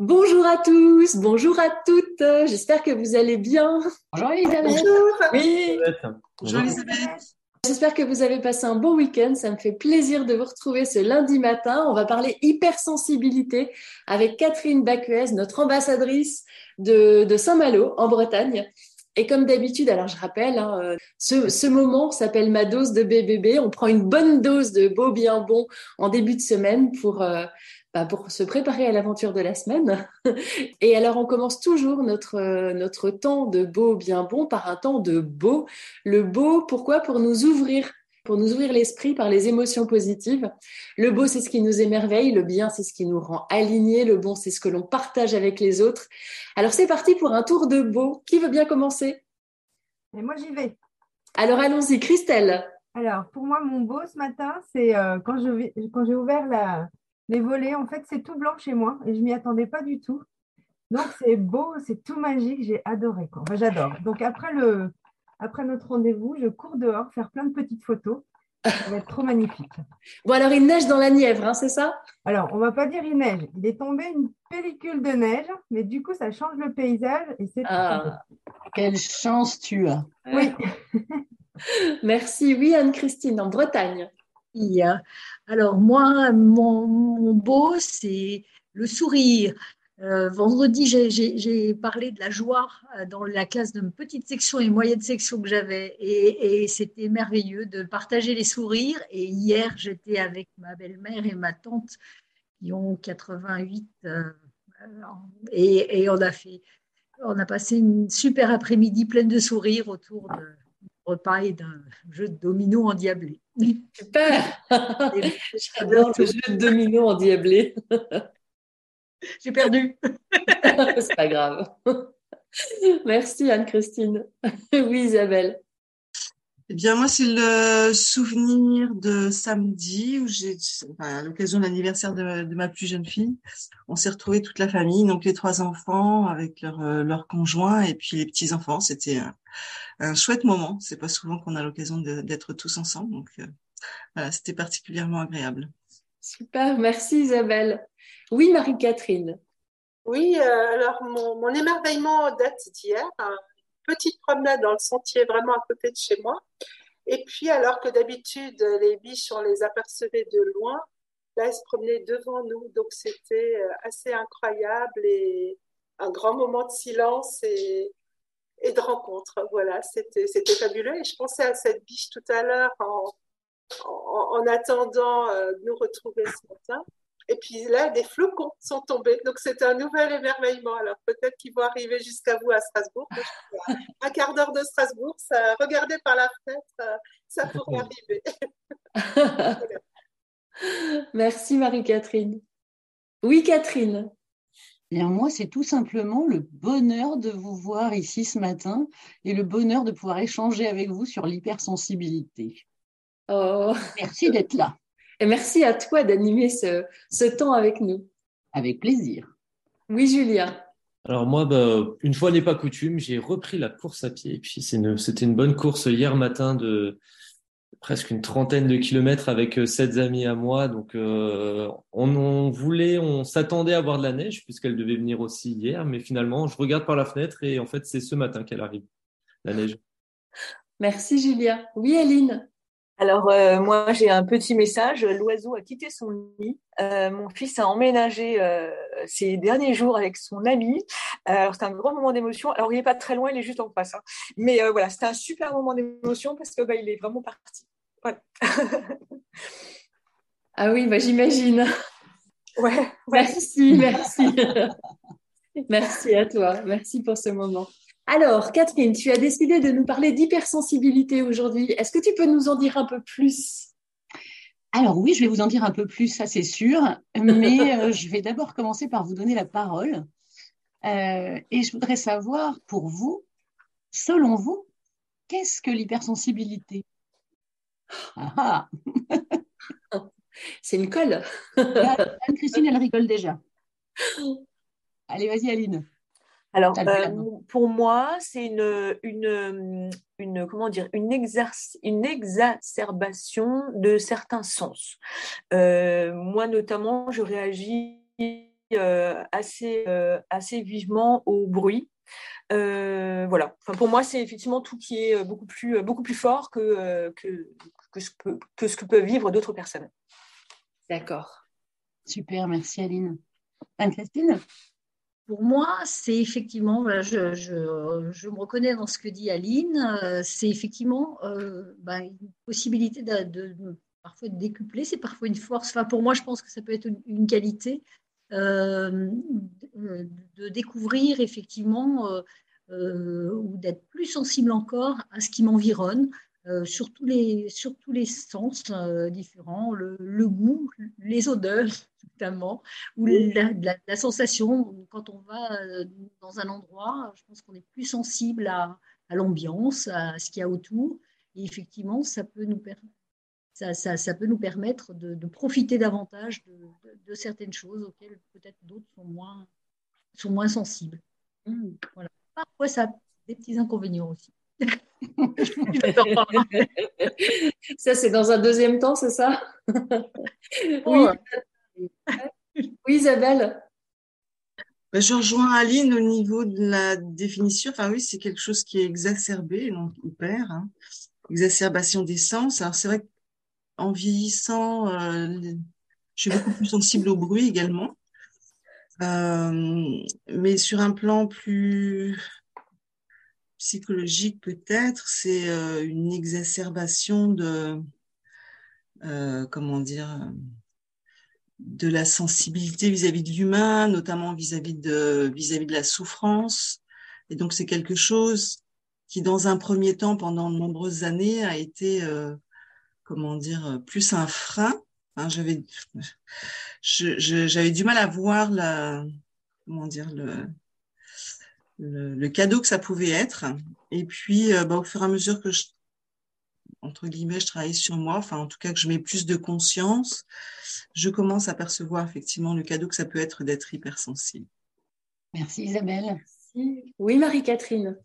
Bonjour à tous, bonjour à toutes, j'espère que vous allez bien. Bonjour Elisabeth. Bonjour. Oui. Bonjour Elisabeth. J'espère que vous avez passé un bon week-end. Ça me fait plaisir de vous retrouver ce lundi matin. On va parler hypersensibilité avec Catherine Bacuez, notre ambassadrice de, de Saint-Malo en Bretagne. Et comme d'habitude, alors je rappelle, hein, ce, ce, moment s'appelle ma dose de BBB. On prend une bonne dose de beau bien bon en début de semaine pour euh, bah, pour se préparer à l'aventure de la semaine. Et alors, on commence toujours notre, notre temps de beau bien bon par un temps de beau. Le beau, pourquoi? Pour nous ouvrir pour nous ouvrir l'esprit par les émotions positives. Le beau, c'est ce qui nous émerveille, le bien, c'est ce qui nous rend alignés, le bon, c'est ce que l'on partage avec les autres. Alors c'est parti pour un tour de beau. Qui veut bien commencer? Et moi, j'y vais. Alors allons-y, Christelle. Alors, pour moi, mon beau ce matin, c'est euh, quand j'ai ouvert la, les volets, en fait, c'est tout blanc chez moi et je m'y attendais pas du tout. Donc, c'est beau, c'est tout magique, j'ai adoré. Quoi. Enfin, j'adore. Donc, après, le, après notre rendez-vous, je cours dehors faire plein de petites photos. Ça va être trop magnifique. Bon, alors, il neige dans la Nièvre, hein, c'est ça? Alors, on va pas dire il neige. Il est tombé une pellicule de neige, mais du coup, ça change le paysage et c'est ah, Quelle chance tu as. Oui. Merci. Oui, Anne-Christine, en Bretagne. Alors moi, mon, beau, c'est le sourire. Euh, vendredi, j'ai parlé de la joie euh, dans la classe de petite section et moyenne section que j'avais, et, c'était merveilleux de partager les sourires. Et hier, j'étais avec ma belle-mère et ma tante qui ont 88 euh, et, et, on a fait, on a passé une super après-midi pleine de sourires autour de repas et d'un jeu de domino endiablé. Super J'adore le jeu de domino endiablé. J'ai perdu. C'est pas grave. Merci Anne-Christine. Oui Isabelle. Eh bien, moi, c'est le souvenir de samedi où j'ai, à l'occasion de l'anniversaire de, ma plus jeune fille, on s'est retrouvés toute la famille, donc les trois enfants avec leurs leur conjoints et puis les petits enfants. C'était un, chouette moment. C'est pas souvent qu'on a l'occasion d'être tous ensemble, donc euh, voilà, c'était particulièrement agréable. Super, merci Isabelle. Oui, Marie-Catherine. Oui, euh, alors mon, mon émerveillement date d'hier. Hein petite promenade dans le sentier vraiment à côté de chez moi. Et puis, alors que d'habitude, les biches, on les apercevait de loin, là, elles se promenaient devant nous. Donc, c'était euh, assez incroyable et un grand moment de silence et, de rencontre. Voilà, c'était, c'était fabuleux. Et je pensais à cette biche tout à l'heure en, en, en attendant euh, de nous retrouver ce matin. Et puis là, des flocons sont tombés. Donc, c'est un nouvel émerveillement. Alors, peut-être qu'ils vont arriver jusqu'à vous à Strasbourg. un quart d'heure de Strasbourg, ça, regardez par la fenêtre, ça pourrait arriver. Merci, Marie-Catherine. Oui, Catherine. Bien, moi, c'est tout simplement le bonheur de vous voir ici ce matin et le bonheur de pouvoir échanger avec vous sur l'hypersensibilité. Oh. Merci d'être là. Et merci à toi d'animer ce, ce, temps avec nous. Avec plaisir. Oui, Julien. Alors moi, bah, une fois n'est pas coutume, j'ai repris la course à pied. Et puis c'était une, bonne course hier matin de presque une trentaine de kilomètres avec euh, sept amis à moi. Donc euh, on, on, voulait, on s'attendait à voir de la neige puisqu'elle devait venir aussi hier, mais finalement je regarde par la fenêtre et en fait c'est ce matin qu'elle arrive, la neige. Merci Julia. Oui, Aline. Alors euh, moi j'ai un petit message. L'oiseau a quitté son nid. Euh, mon fils a emménagé euh, ces derniers jours avec son ami. Alors c'est un grand moment d'émotion. Alors il n'est pas très loin, il est juste en face. Hein. Mais voilà, c'était un super moment d'émotion parce que bah, il est vraiment parti. Voilà. ah oui, bah, j'imagine. Ouais, Merci, merci. merci à toi. Merci pour ce moment. Alors, Catherine, tu as décidé de nous parler d'hypersensibilité aujourd'hui. Est-ce que tu peux nous en dire un peu plus? Alors oui, je vais vous en dire un peu plus, ça c'est sûr, mais euh, je vais d'abord commencer par vous donner la parole. Euh, et je voudrais savoir, pour vous, selon vous, qu'est-ce que l'hypersensibilité? Ah, ah. C'est une colle. Anne-Christine, elle rigole déjà. Allez, vas-y, Aline. Alors, euh, pour moi, c'est une, une, une, comment dire, une, une exacerbation de certains sens. Euh, moi, notamment, je réagis euh, assez, assez vivement au bruit. voilà. Enfin, pour moi, c'est effectivement tout qui est beaucoup plus, beaucoup plus fort que, que, que, ce que, que ce que peuvent vivre d'autres personnes. D'accord. Super, merci Aline. Anne-Christine? Pour moi, c'est effectivement, je, me reconnais dans ce que dit Aline, euh, c'est effectivement euh, bah, une possibilité de, parfois de décupler, c'est parfois une force. Enfin, pour moi, je pense que ça peut être une, qualité euh, de découvrir effectivement ou d'être plus sensible encore à ce qui m'environne, euh, sur, tous les, sur tous les sens euh, différents, le, le, goût, les odeurs notamment, ou la, la, sensation quand on va euh, dans un endroit, je pense qu'on est plus sensible à, à l'ambiance, à ce qu'il y a autour, et effectivement, ça peut nous, ça, ça, ça, peut nous permettre de, de profiter davantage de, de, certaines choses auxquelles peut-être d'autres sont moins, sont moins sensibles. Mmh. Voilà. Parfois, ça a des petits inconvénients aussi. ça, c'est dans un deuxième temps, c'est ça? Oui. oui, Isabelle. Ben, je rejoins Aline au niveau de la définition. Enfin, oui, c'est quelque chose qui est exacerbé, donc hyper. Hein. Exacerbation des sens. Alors, c'est vrai qu'en vieillissant, euh, je suis beaucoup plus sensible au bruit également. Euh, mais sur un plan plus psychologique peut-être, c'est euh, une exacerbation de, euh, comment dire, de la sensibilité vis-à-vis de l'humain, notamment vis-à-vis de vis-à-vis de la souffrance. Et donc c'est quelque chose qui, dans un premier temps, pendant de nombreuses années, a été, euh, comment dire, plus un frein. Hein, j'avais, j'avais du mal à voir la, comment dire, le, le, cadeau que ça pouvait être. Et puis, euh, bah, au fur et à mesure que je, entre guillemets, je travaille sur moi, enfin, en tout cas, que je mets plus de conscience, je commence à percevoir effectivement le cadeau que ça peut être d'être hypersensible. Merci Isabelle. Oui, Marie-Catherine.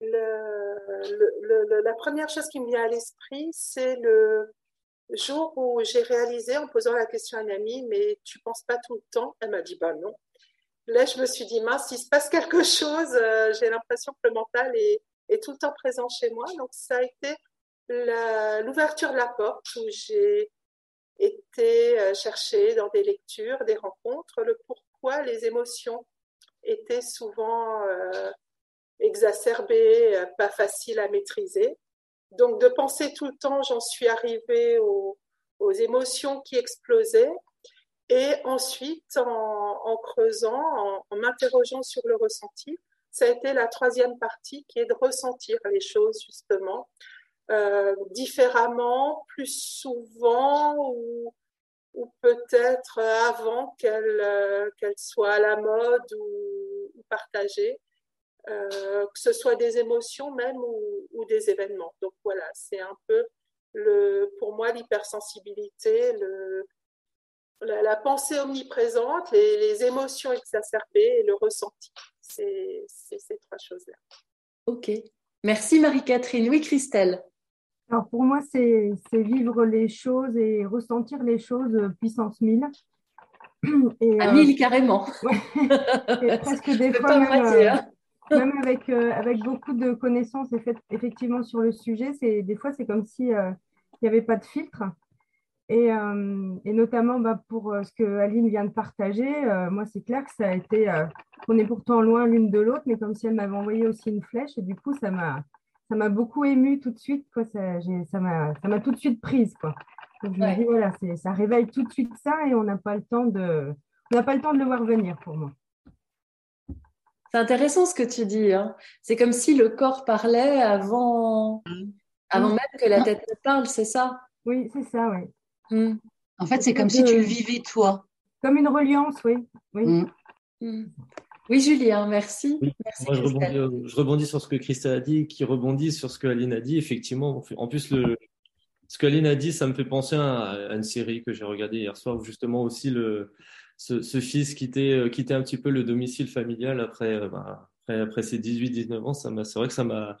la première chose qui me vient à l'esprit, c'est le jour où j'ai réalisé en posant la question à une amie, mais tu penses pas tout le temps? Elle m'a dit, bah non. Là, je me suis dit, mince, il se passe quelque chose. Euh, j'ai l'impression que le mental est, tout le temps présent chez moi. Donc, ça a été l'ouverture de la porte où j'ai été euh, chercher dans des lectures, des rencontres, le pourquoi les émotions étaient souvent euh, exacerbées, pas faciles à maîtriser. Donc, de penser tout le temps, j'en suis arrivée aux, aux émotions qui explosaient et ensuite, en, creusant, en, m'interrogeant sur le ressenti, ça a été la troisième partie qui est de ressentir les choses justement euh, différemment, plus souvent ou, ou peut-être avant qu'elles euh, soient à la mode ou, ou partagées, euh, que ce soit des émotions même ou, ou des événements. Donc voilà, c'est un peu le, pour moi l'hypersensibilité, le, la, pensée omniprésente, les, émotions exacerbées et le ressenti. C'est ces trois choses-là. Ok. Merci Marie-Catherine. Oui, Christelle. Alors pour moi, c'est vivre les choses et ressentir les choses puissance 1000. Et, à 1000 euh, carrément. presque des fois, même, euh, hein. même avec, euh, avec beaucoup de connaissances effectivement sur le sujet, des fois c'est comme si il n'y avait pas de filtre. Et, euh, et, notamment bah, pour euh, ce que Aline vient de partager, euh, moi c'est clair que ça a été, on est pourtant loin l'une de l'autre, mais comme si elle m'avait envoyé aussi une flèche, et du coup ça m'a, ça m'a beaucoup ému tout de suite, quoi. Ça, m'a, ça m'a tout de suite prise, quoi. Donc je me dis voilà, ça réveille tout de suite ça, et on n'a pas le temps de, on n'a pas le temps de le voir venir pour moi. C'est intéressant ce que tu dis. Hein. C'est comme si le corps parlait avant, mmh. avant même que la tête parle, c'est ça? Oui, c'est ça, oui. Mm. En fait, c'est comme si tu le vivais toi. Comme une reliance, oui. oui. Mm. Mm. Oui, Julien, merci. merci moi, je rebondis, je rebondis, sur ce que Christelle a dit, qui rebondit sur ce que Aline a dit. Effectivement, en plus, le, ce que Aline a dit, ça me fait penser à, une série que j'ai regardée hier soir, où justement aussi le, ce, ce fils quittait, euh, quittait un petit peu le domicile familial après, euh, bah, après, après, ses 18-19 ans. C'est vrai que ça m'a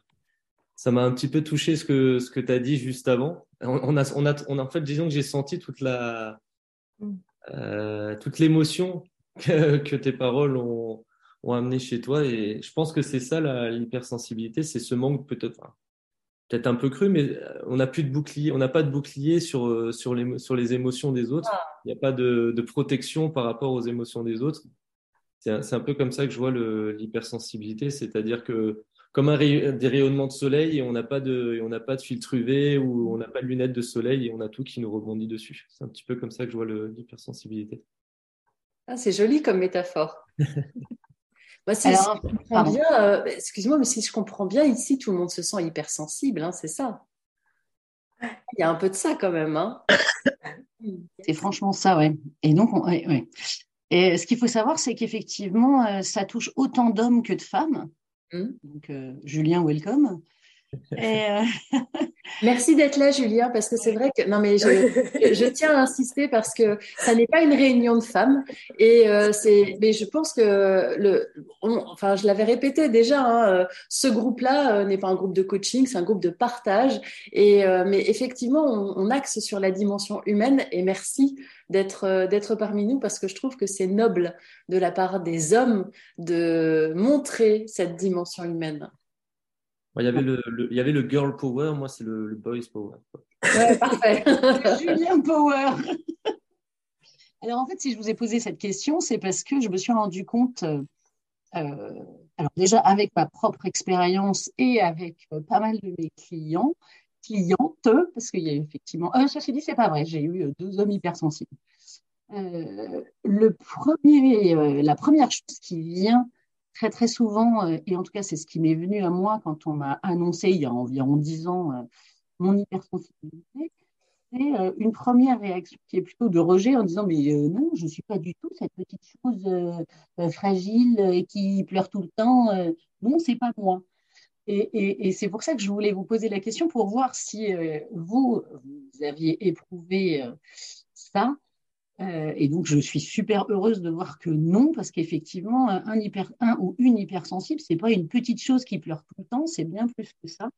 ça m'a un petit peu touché ce que, ce que tu as dit juste avant. On, a, on, a, on a, en fait, disons que j'ai senti toute la, mm. euh, toute l'émotion que, que, tes paroles ont, ont amené chez toi. Et je pense que c'est ça l'hypersensibilité, c'est ce manque peut-être, peut-être un peu cru, mais euh, on n'a plus de bouclier, on n'a pas de bouclier sur, euh, sur, les, sur les émotions des autres. Ah. Il n'y a pas de, de, protection par rapport aux émotions des autres. C'est un, un, peu comme ça que je vois l'hypersensibilité, c'est-à-dire que comme un des rayonnements de soleil et on n'a pas de, on n'a pas de filtre UV ou on n'a pas de lunettes de soleil et on a tout qui nous rebondit dessus. C'est un petit peu comme ça que je vois l'hypersensibilité. Ah, c'est joli comme métaphore. Bah, bien, euh, excuse-moi, mais si je comprends bien, ici, tout le monde se sent hypersensible, hein, c'est ça. Il y a un peu de ça quand même. Hein. c'est franchement ça, ouais. Et donc, Et ce qu'il faut savoir, c'est qu'effectivement, euh, ça touche autant d'hommes que de femmes. Mmh. Donc, euh, Julien, welcome. Euh, Merci d'être là, Julien, parce que c'est vrai que non mais je, tiens à insister parce que ça n'est pas une réunion de femmes et euh, c'est mais je pense que le enfin je l'avais répété déjà hein, euh, ce groupe-là n'est pas un groupe de coaching, c'est un groupe de partage et mais effectivement on, on, axe sur la dimension humaine et merci d'être d'être parmi nous parce que je trouve que c'est noble de la part des hommes de montrer cette dimension humaine il y avait le, il y avait le girl power, moi c'est le, boys power. Ouais, parfait. Julien Power. Alors en fait, si je vous ai posé cette question, c'est parce que je me suis rendu compte, euh, alors déjà avec ma propre expérience et avec euh, pas mal de mes clients, clientes, parce qu'il y a effectivement, euh, ceci dit, c'est pas vrai, j'ai eu deux hommes hypersensibles. le premier, la première chose qui vient très très souvent, euh, et en tout cas c'est ce qui m'est venu à moi quand on m'a annoncé il y a environ dix ans euh, mon hypersensibilité, c'est euh, une première réaction qui est plutôt de rejet en disant mais non, je ne suis pas du tout cette petite chose fragile et qui pleure tout le temps. non, c'est pas moi. Et, c'est pour ça que je voulais vous poser la question pour voir si vous aviez éprouvé ça euh, et donc, je suis super heureuse de voir que non, parce qu'effectivement, un, ou une hypersensible, c'est pas une petite chose qui pleure tout le temps, c'est bien plus que ça.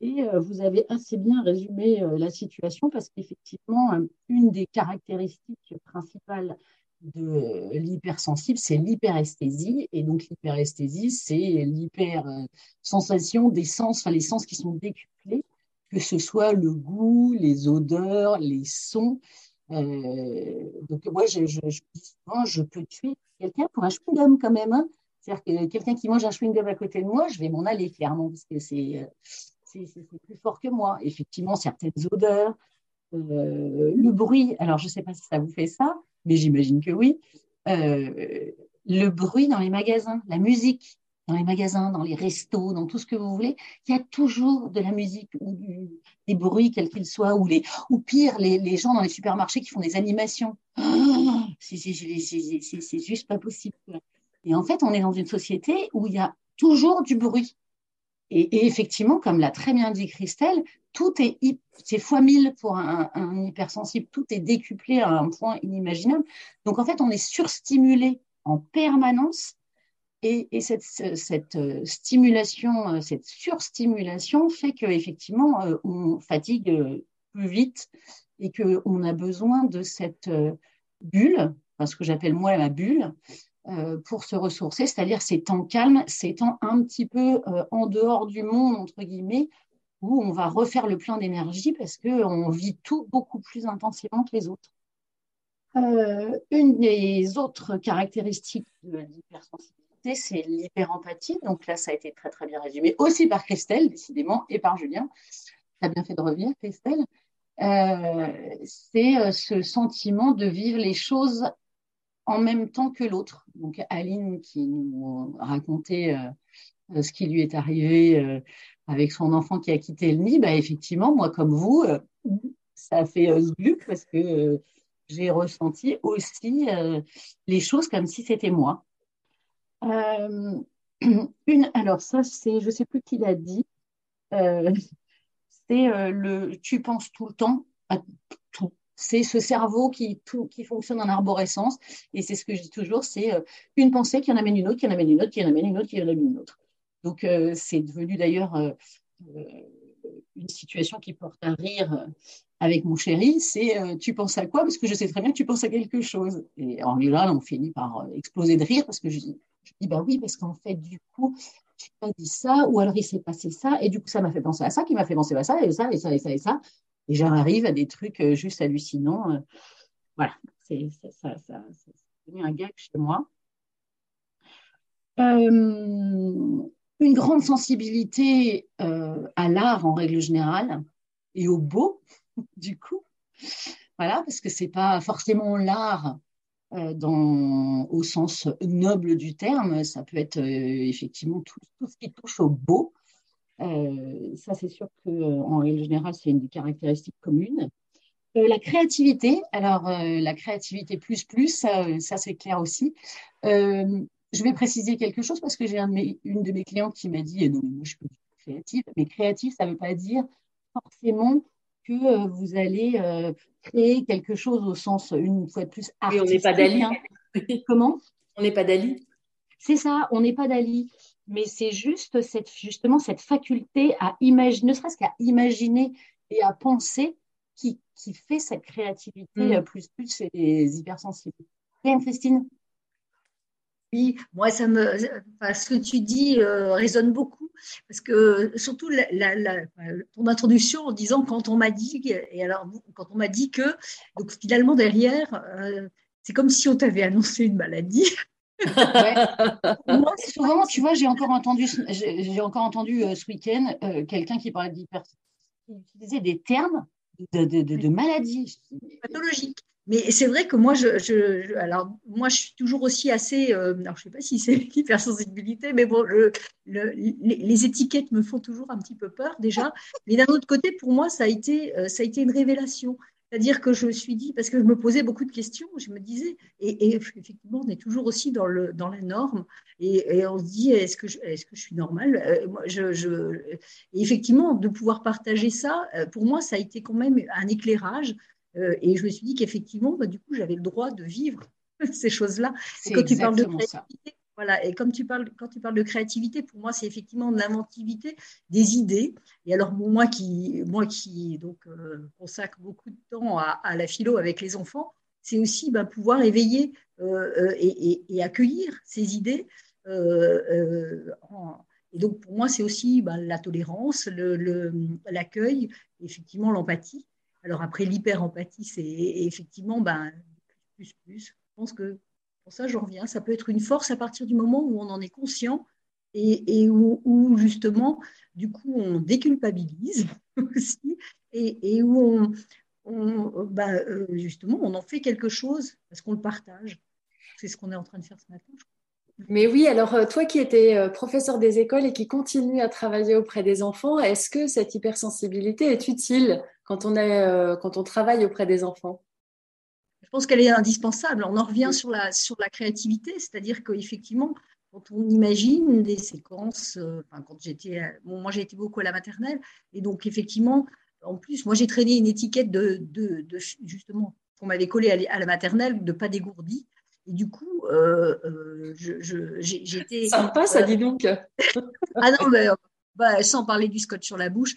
Et euh, vous avez assez bien résumé euh, la situation, parce qu'effectivement, une des caractéristiques principales de l'hypersensible, c'est l'hyperesthésie. Et donc, l'hyperesthésie, c'est l'hyper-sensation des sens, enfin, les sens qui sont décuplés, que ce soit le goût, les odeurs, les sons. Euh, donc moi, je, souvent, je peux tuer quelqu'un pour un chewing-gum quand même. Hein. C'est-à-dire que quelqu'un qui mange un chewing-gum à côté de moi, je vais m'en aller clairement parce que c'est euh, plus fort que moi. Effectivement, certaines odeurs, euh, le bruit. Alors, je ne sais pas si ça vous fait ça, mais j'imagine que oui. Le bruit dans les magasins, la musique dans les magasins, dans les restos, dans tout ce que vous voulez, il y a toujours de la musique ou des bruits, quels qu'ils soient, ou, les, ou pire, les, gens dans les supermarchés qui font des animations. Oh, c'est juste pas possible. Et en fait, on est dans une société où il y a toujours du bruit. Et, effectivement, comme l'a très bien dit Christelle, tout est, c'est fois mille pour un hypersensible, tout est décuplé à un point inimaginable. Donc en fait, on est surstimulé en permanence et, cette, euh, stimulation, euh, cette surstimulation fait qu'effectivement, euh, on fatigue plus vite et qu'on a besoin de cette bulle, ce que j'appelle moi ma bulle, pour se ressourcer, c'est-à-dire ces temps calmes, ces temps un petit peu en dehors du monde, entre guillemets, où on va refaire le plein d'énergie parce qu'on vit tout beaucoup plus intensément que les autres. une des autres caractéristiques de l'hypersensibilité, c'est l'hyperempathie. Donc là, ça a été très, très bien résumé, aussi par Christelle, décidément, et par Julien. Tu bien fait de revenir, Christelle. Euh, c'est euh, ce sentiment de vivre les choses en même temps que l'autre. Donc Aline qui nous racontait euh, ce qui lui est arrivé avec son enfant qui a quitté le nid, bah, effectivement, moi comme vous, ça a fait zgluc parce que j'ai ressenti aussi les choses comme si c'était moi. une, alors ça, c'est, je ne sais plus qui l'a dit, c'est le tu penses tout le temps à tout. C'est ce cerveau qui, qui fonctionne en arborescence. Et c'est ce que je dis toujours, c'est une pensée qui en amène une autre, qui en amène une autre, qui en amène une autre, qui en amène une autre. Donc, c'est devenu d'ailleurs une situation qui porte à rire avec mon chéri, c'est euh, tu penses à quoi? Parce que je sais très bien que tu penses à quelque chose. Et en là, on finit par euh, exploser de rire parce que je, je dis bah oui, parce qu'en fait, du coup, tu as dit ça, ou alors il s'est passé ça, et du coup, ça m'a fait penser à ça, qui m'a fait penser à ça, et ça, et ça, et ça, et ça. Et j'arrive à des trucs euh, juste hallucinants. voilà, c'est ça, ça, devenu un gag chez moi. une grande sensibilité à l'art en règle générale et au beau du coup. Voilà, parce que c'est pas forcément l'art euh, au sens noble du terme, ça peut être euh, effectivement tout, ce qui touche au beau. Euh, ça, c'est sûr qu'en règle générale, c'est une des caractéristiques communes. la créativité, alors la créativité plus plus, ça, c'est clair aussi. je vais préciser quelque chose parce que j'ai une de mes clientes qui m'a dit non, moi je suis créative, mais créative, ça ne veut pas dire forcément que vous allez créer quelque chose au sens, une fois de plus, artistique. on n'est pas Dali. Hein. Comment? On n'est pas Dali. C'est ça, on n'est pas Dali. Mais c'est juste cette, justement cette faculté à imaginer, ne serait-ce qu'à imaginer et à penser qui, qui fait cette créativité mm. plus plus chez les hypersensibles. Christine? Oui, moi, ça me, ce que tu dis résonne beaucoup parce que surtout ton introduction en disant quand on m'a dit, et alors quand on m'a dit que, donc finalement derrière, euh, c'est comme si on t'avait annoncé une maladie. Moi, souvent, tu vois, j'ai encore entendu, j'ai encore entendu euh, ce week-end euh, quelqu'un qui parlait d'hypertension, qui utilisait des termes de, de, de, de maladie. Pathologique. Mais c'est vrai que moi, je, alors moi, je suis toujours aussi assez. Euh, je sais pas si c'est l'hypersensibilité, mais bon, les, étiquettes me font toujours un petit peu peur déjà. Mais d'un autre côté, pour moi, ça a été, euh, ça a été une révélation. C'est-à-dire que je me suis dit, parce que je me posais beaucoup de questions, je me disais, et, effectivement, on est toujours aussi dans, le, dans la norme, et, on se dit, est-ce que, je, est-ce que je suis normale? Euh, je, je, Et effectivement, de pouvoir partager ça, pour moi, ça a été quand même un éclairage euh, et je me suis dit qu'effectivement, bah, du coup, j'avais le droit de vivre ces choses-là. Et quand tu parles de créativité, voilà, et comme tu parles, quand tu parles de créativité, pour moi, c'est effectivement de l'inventivité, des idées. Et alors, moi qui, moi qui donc, euh, consacre beaucoup de temps à, la philo avec les enfants, c'est aussi bah, pouvoir éveiller euh, et, accueillir ces idées. et donc, pour moi, c'est aussi bah, la tolérance, l'accueil, le, effectivement l'empathie. Alors après, l'hyper-empathie, c'est effectivement ben, plus, plus. Je pense que pour ça, j'en reviens. Ça peut être une force à partir du moment où on en est conscient et, où, justement, du coup, on déculpabilise aussi et, où on, ben, euh, justement, on en fait quelque chose parce qu'on le partage. C'est ce qu'on est en train de faire ce matin, je crois. Mais oui, alors euh, toi qui étais euh, professeur des écoles et qui continue à travailler auprès des enfants, est-ce que cette hypersensibilité est utile? Quand on, est, euh, quand on travaille auprès des enfants Je pense qu'elle est indispensable. On en revient sur la, sur la créativité, c'est-à-dire qu'effectivement, quand on imagine des séquences, quand j'étais, moi j'ai été beaucoup à la maternelle, et donc effectivement, en plus, moi j'ai traîné une étiquette de, de, de justement, qu'on m'avait collé à la maternelle, de pas dégourdi. Et du coup, euh, euh, j'étais. Sympa, ça dit donc. ah non, mais bah, sans parler du scotch sur la bouche,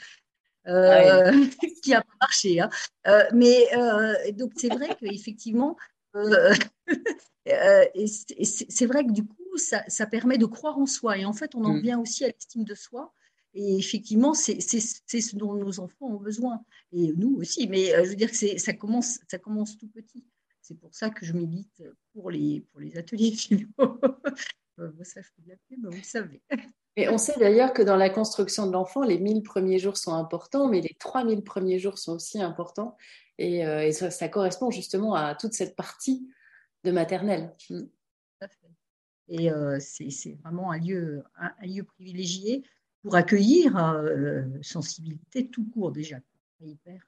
euh, qui a pas marché. Hein. mais donc, c'est vrai qu'effectivement, c'est vrai que du coup, ça, ça, permet de croire en soi. Et en fait, on en mm. aussi à l'estime de soi. Et effectivement, c'est ce dont nos enfants ont besoin. Et nous aussi. Mais je veux dire que ça commence, ça commence tout petit. C'est pour ça que je milite pour les, pour les ateliers philo. ça, je peux bien mais vous le savez. Et on sait d'ailleurs que dans la construction de l'enfant, les 1000 premiers jours sont importants, mais les 3000 premiers jours sont aussi importants. Et, euh, ça, correspond justement à toute cette partie de maternelle. Et euh, c'est vraiment un lieu, un, lieu privilégié pour accueillir euh, sensibilité tout court déjà. Hyper,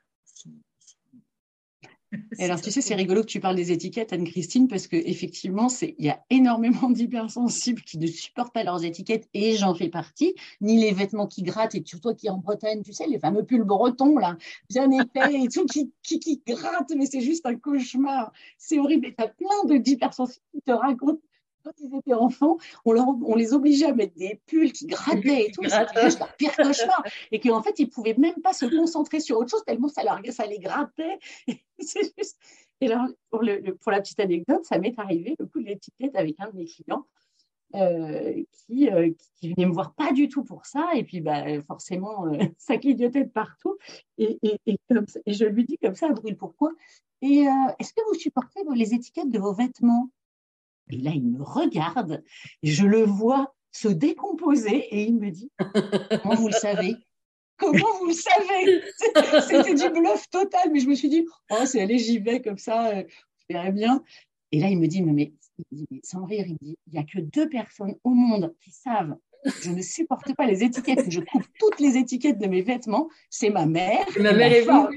Et alors, tu sais, c'est rigolo que tu parles des étiquettes, Anne-Christine, parce que effectivement, c'est il y a énormément d'hypersensibles qui ne supportent pas leurs étiquettes, et j'en fais partie, ni les vêtements qui grattent, et surtout qui en Bretagne, tu sais, les fameux pulls bretons, là, bien épais et tout, qui, qui, qui grattent, mais c'est juste un cauchemar. C'est horrible. Et tu as plein d'hypersensibles qui te racontent quand ils étaient enfants, on, leur, on les obligeait à mettre des pulls qui grattaient et tout, c'était juste leur pire cauchemar. Et qu'en fait, ils pouvaient même pas se concentrer sur autre chose tellement ça, leur, ça les grattait. juste... Et alors, pour, le, pour, la petite anecdote, ça m'est arrivé le coup de l'étiquette avec un de mes clients. Euh, qui, euh, qui, venait me voir pas du tout pour ça. Et puis, bah, forcément, euh, ça clignotait de partout. Et, et, et, comme ça, et je lui dis comme ça, brûle pourquoi Et euh, est-ce que vous supportez les étiquettes de vos vêtements? Et là, il me regarde et je le vois se décomposer et il me dit Comment vous le savez? Comment vous le savez? C'était du bluff total, mais je me suis dit Oh, c'est allé, j'y vais comme ça, euh, je verrai bien. Et là, il me dit Mais, mais, sans rire, il dit Il n'y a que deux personnes au monde qui savent je ne supporte pas les étiquettes, je coupe toutes les étiquettes de mes vêtements. C'est ma mère. Ma mère est vous.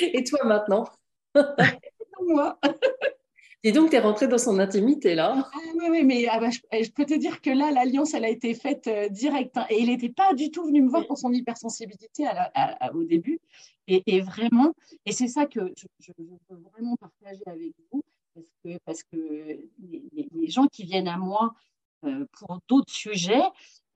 et toi maintenant? Moi. Et donc, tu es rentrée dans son intimité, là. Ah, oui, oui, mais ah, bah, je, je, peux te dire que là, l'alliance, elle a été faite euh, direct. Hein, et il n'était pas du tout venu me voir pour son hypersensibilité à la, à, au début. Et, et, vraiment, et c'est ça que je, je, veux vraiment partager avec vous, parce que, parce que les, les gens qui viennent à moi euh, pour d'autres sujets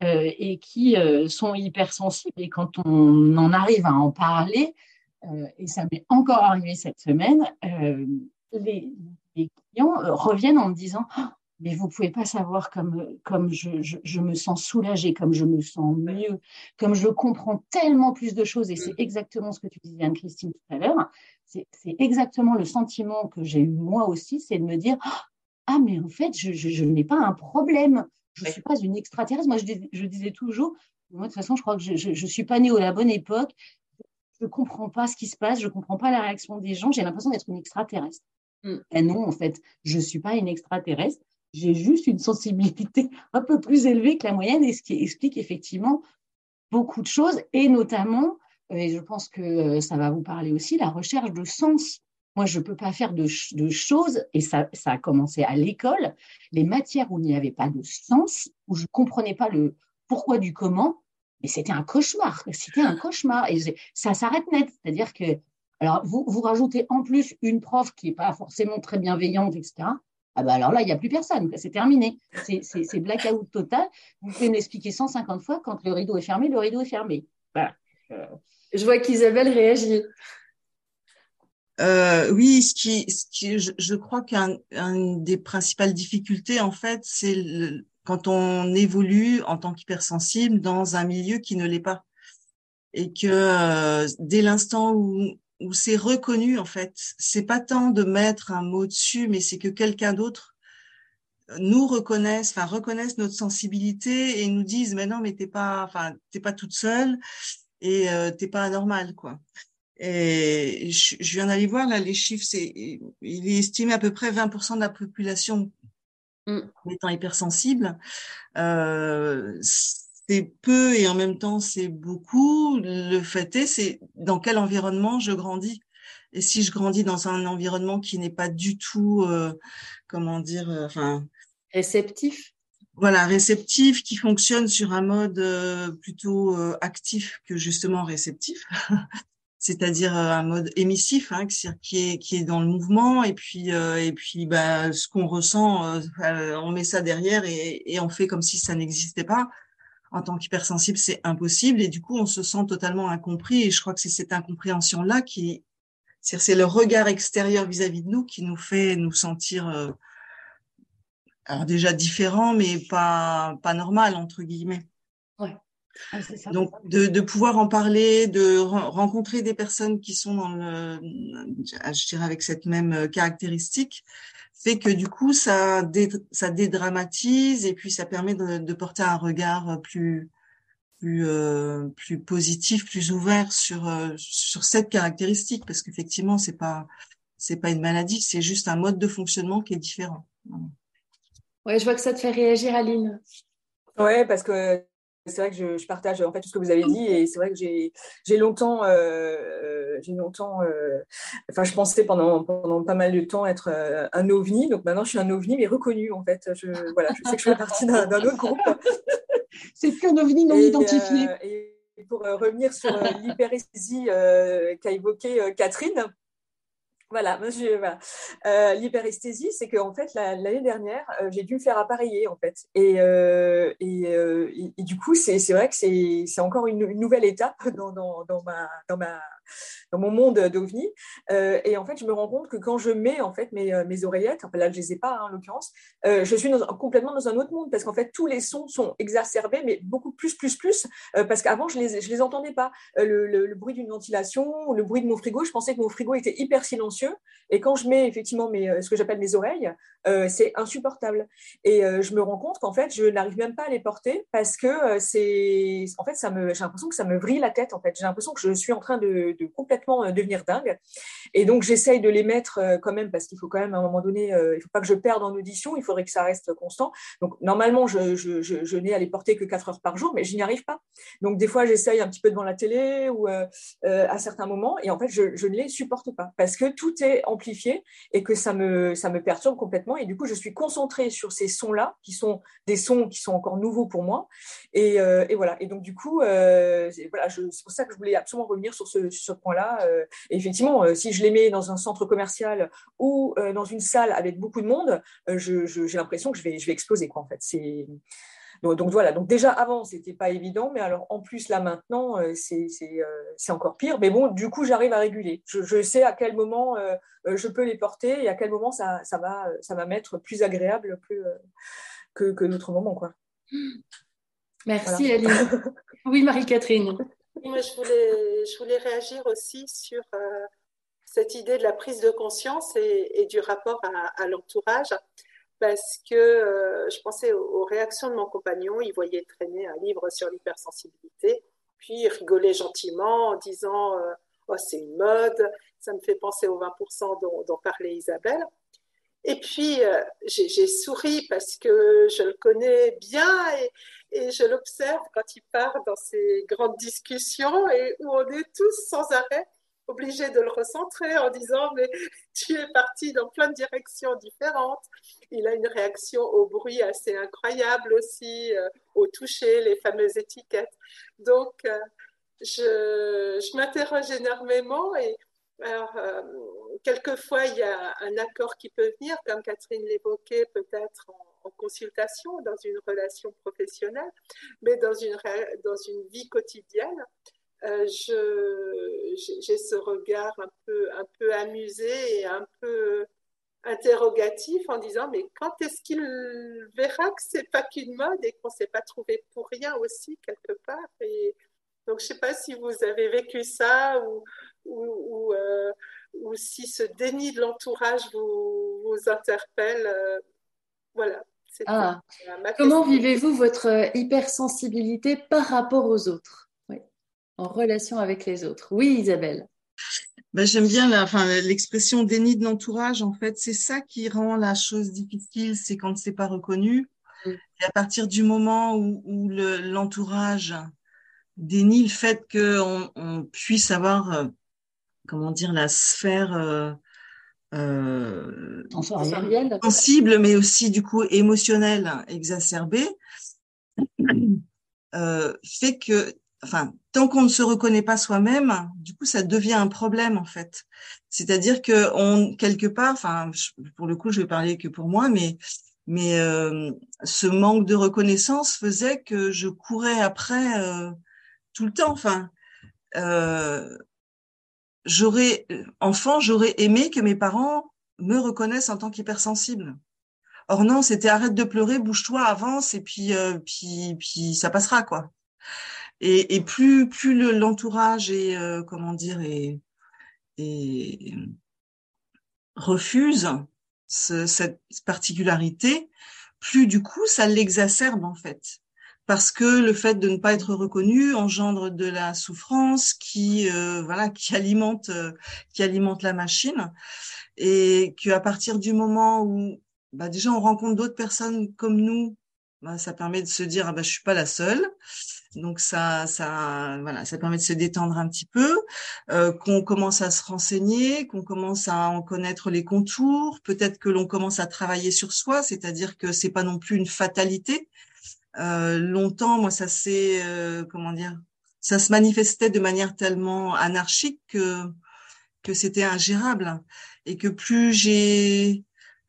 euh, et qui euh, sont hypersensibles, et quand on en arrive à en parler, euh, et ça m'est encore arrivé cette semaine, les, les clients euh, reviennent en me disant oh, mais vous pouvez pas savoir comme, comme je, je, je, me sens soulagée, comme je me sens mieux, comme je comprends tellement plus de choses. Et c'est exactement ce que tu disais, Anne-Christine, tout à l'heure. C'est exactement le sentiment que j'ai eu moi aussi, c'est de me dire Ah, mais en fait, je, n'ai pas un problème. Je ne suis pas une extraterrestre. Moi, je, je disais toujours Moi, de toute façon, je crois que je ne suis pas née à la bonne époque. Je ne comprends pas ce qui se passe. Je ne comprends pas la réaction des gens. J'ai l'impression d'être une extraterrestre. Mm. Et non, en fait, je ne suis pas une extraterrestre. J'ai juste une sensibilité un peu plus élevée que la moyenne et ce qui explique effectivement beaucoup de choses et notamment, euh, et je pense que euh, ça va vous parler aussi, la recherche de sens. Moi, je ne peux pas faire de, de choses, et ça, ça, a commencé à l'école, les matières où il n'y avait pas de sens, où je ne comprenais pas le pourquoi du comment, mais c'était un cauchemar. C'était un cauchemar. Et ça s'arrête net. C'est-à-dire que alors, vous, vous rajoutez en plus une prof qui n'est pas forcément très bienveillante, etc. Ah ben alors là, il n'y a plus personne, c'est terminé. C'est blackout total. Vous pouvez m'expliquer 150 fois, quand le rideau est fermé, le rideau est fermé. Euh... Je vois qu'Isabelle réagit. Euh, oui, ce qui, ce qui, je, crois qu'une un des principales difficultés, en fait, c'est quand on évolue en tant qu'hypersensible dans un milieu qui ne l'est pas. Et que euh, dès l'instant où où c'est reconnu en fait. C'est pas tant de mettre un mot dessus, mais c'est que quelqu'un d'autre nous reconnaisse, enfin reconnaisse notre sensibilité et nous dise mais non mais t'es pas, enfin t'es pas toute seule et euh, t'es pas anormal quoi. Et je, je viens d'aller voir là les chiffres, c'est il est estimé à peu près 20% de la population mm. étant hypersensible. Euh, c'est peu et en même temps c'est beaucoup. Le fait est, c'est dans quel environnement je grandis. Et si je grandis dans un environnement qui n'est pas du tout, euh, comment dire, euh, enfin réceptif. Voilà, réceptif, qui fonctionne sur un mode euh, plutôt euh, actif que justement réceptif, c'est-à-dire un mode émissif, hein, qui est qui est dans le mouvement et puis et puis bah ce qu'on ressent, on met ça derrière et, et on fait comme si ça n'existait pas en tant qu'hypersensible, c'est impossible. Et du coup, on se sent totalement incompris. Et je crois que c'est cette incompréhension-là qui, c'est le regard extérieur vis-à-vis de nous qui nous fait nous sentir, euh, alors déjà différents, mais pas pas normal entre guillemets. Ouais. Ah, ça, Donc de, de, pouvoir en parler, de rencontrer des personnes qui sont dans le, je dirais avec cette même caractéristique, fait que du coup ça dé, ça dédramatise et puis ça permet de, de porter un regard plus plus euh, plus positif, plus ouvert sur euh, sur cette caractéristique parce qu'effectivement c'est pas c'est pas une maladie, c'est juste un mode de fonctionnement qui est différent. Ouais, je vois que ça te fait réagir, Aline. Ouais, parce que c'est vrai que je, je, partage en fait tout ce que vous avez dit et c'est vrai que j'ai j'ai longtemps euh, j'ai longtemps euh, enfin je pensais pendant pendant pas mal de temps être euh, un ovni. Donc maintenant je suis un ovni mais reconnu en fait. Je voilà je sais que je fais partie d'un autre groupe. C'est plus un ovni non identifié. et pour revenir sur l'hyperesthésie qu'a évoqué Catherine voilà, monsieur, voilà. Euh, l'hyperesthésie, c'est qu'en fait, l'année dernière, euh, j'ai dû me faire appareiller, en fait. Et, euh, et, du coup, c'est vrai que c'est encore une, nouvelle étape dans, dans, ma, dans ma dans mon monde d'OVNI. Euh, et en fait, je me rends compte que quand je mets en fait mes, euh, oreillettes, là, je les ai pas hein, en l'occurrence, euh, je suis complètement dans un autre monde parce qu'en fait, tous les sons sont exacerbés, mais beaucoup plus, plus, plus, parce qu'avant, je les, je les entendais pas. Le, le, bruit d'une ventilation, le bruit de mon frigo, je pensais que mon frigo était hyper silencieux. Et quand je mets effectivement mes, ce que j'appelle mes oreilles, c'est insupportable. Et je me rends compte qu'en fait, je n'arrive même pas à les porter parce que c'est, en fait, j'ai l'impression que ça me vrille la tête. En fait, j'ai l'impression que je suis en train de, de complètement euh, devenir dingue. Et donc, j'essaye de les mettre euh, quand même, parce qu'il faut quand même, à un moment donné, euh, il ne faut pas que je perde en audition, il faudrait que ça reste constant. Donc, normalement, je, n'ai à les porter que 4 heures par jour, mais je n'y arrive pas. Donc, des fois, j'essaye un petit peu devant la télé ou à certains moments, et en fait, je, je ne les supporte pas, parce que tout est amplifié et que ça me, ça me perturbe complètement. Et du coup, je suis concentrée sur ces sons-là, qui sont des sons qui sont encore nouveaux pour moi. Et, et voilà. Et donc, du coup, voilà, c'est pour ça que je voulais absolument revenir sur ce, ce point-là. Euh, effectivement, euh, si je les mets dans un centre commercial ou euh, dans une salle avec beaucoup de monde, j'ai l'impression que je vais, je vais exploser. Quoi, en fait. C'est donc, voilà, donc déjà avant, c'était pas évident, mais alors en plus là maintenant, c'est encore pire. Mais bon, du coup, j'arrive à réguler. Je, sais à quel moment je peux les porter et à quel moment ça, ça va, ça va m'être plus agréable que, que d'autres moments. Quoi. Merci Aline. oui, Marie-Catherine. Moi, je voulais, je voulais réagir aussi sur euh, cette idée de la prise de conscience et, du rapport à, l'entourage, parce que euh, je pensais aux, réactions de mon compagnon. Il voyait traîner un livre sur l'hypersensibilité, puis il rigolait gentiment en disant euh, Oh, c'est une mode, ça me fait penser aux 20% dont, dont parlait Isabelle. Et puis, j'ai souri parce que je le connais bien et, et je l'observe quand il part dans ces grandes discussions et où on est tous sans arrêt obligés de le recentrer en disant mais tu es parti dans plein de directions différentes. Il a une réaction au bruit assez incroyable aussi, euh, au toucher, les fameuses étiquettes. Donc euh, je, je m'interroge énormément et alors, euh, quelquefois, il y a un accord qui peut venir, comme Catherine l'évoquait, peut-être en, en consultation, dans une relation professionnelle, mais dans une, dans une vie quotidienne, euh, j'ai ce regard un peu, un peu amusé et un peu interrogatif en disant mais quand est-ce qu'il verra que c'est pas qu'une mode et qu'on s'est pas trouvé pour rien aussi quelque part? Et donc je sais pas si vous avez vécu ça ou ou, ou, euh, si ce déni de l'entourage vous, vous interpelle euh, voilà ah. Comment vivez-vous votre euh, hypersensibilité par rapport aux autres? Oui. En relation avec les autres Oui, Isabelle. Ben, J'aime bien l'expression déni de l'entourage. En fait, c'est ça qui rend la chose difficile, c'est quand c'est pas reconnu. Mm. Et à partir du moment où, où l'entourage dénie le fait qu'on on puisse avoir, euh, comment dire, la sphère euh, euh, sensible, mais aussi du coup émotionnel exacerbé, euh, fait que, enfin, tant qu'on ne se reconnaît pas soi-même, du coup, ça devient un problème en fait. C'est-à-dire que on quelque part, enfin, pour le coup, je vais parler que pour moi, mais mais euh, ce manque de reconnaissance faisait que je courais après euh, tout le temps. Enfin, euh, j'aurais, enfant, j'aurais aimé que mes parents me reconnaissent en tant qu'hypersensible. Or non, c'était arrête de pleurer, bouge-toi, avance et puis euh, puis puis ça passera quoi. Et, et plus plus l'entourage est euh, comment dire et, refuse ce, cette particularité, plus du coup ça l'exacerbe en fait parce que le fait de ne pas être reconnu engendre de la souffrance qui euh, voilà qui alimente euh, qui alimente la machine. Et qu'à partir du moment où bah déjà on rencontre d'autres personnes comme nous bah, ça permet de se dire ah bah je suis pas la seule. Donc ça, ça, voilà, ça permet de se détendre un petit peu, euh, qu'on commence à se renseigner, qu'on commence à en connaître les contours, peut-être que l'on commence à travailler sur soi, c'est-à-dire que c'est pas non plus une fatalité. Euh, longtemps, moi, ça s'est, euh, comment dire, ça se manifestait de manière tellement anarchique que que c'était ingérable et que plus j'ai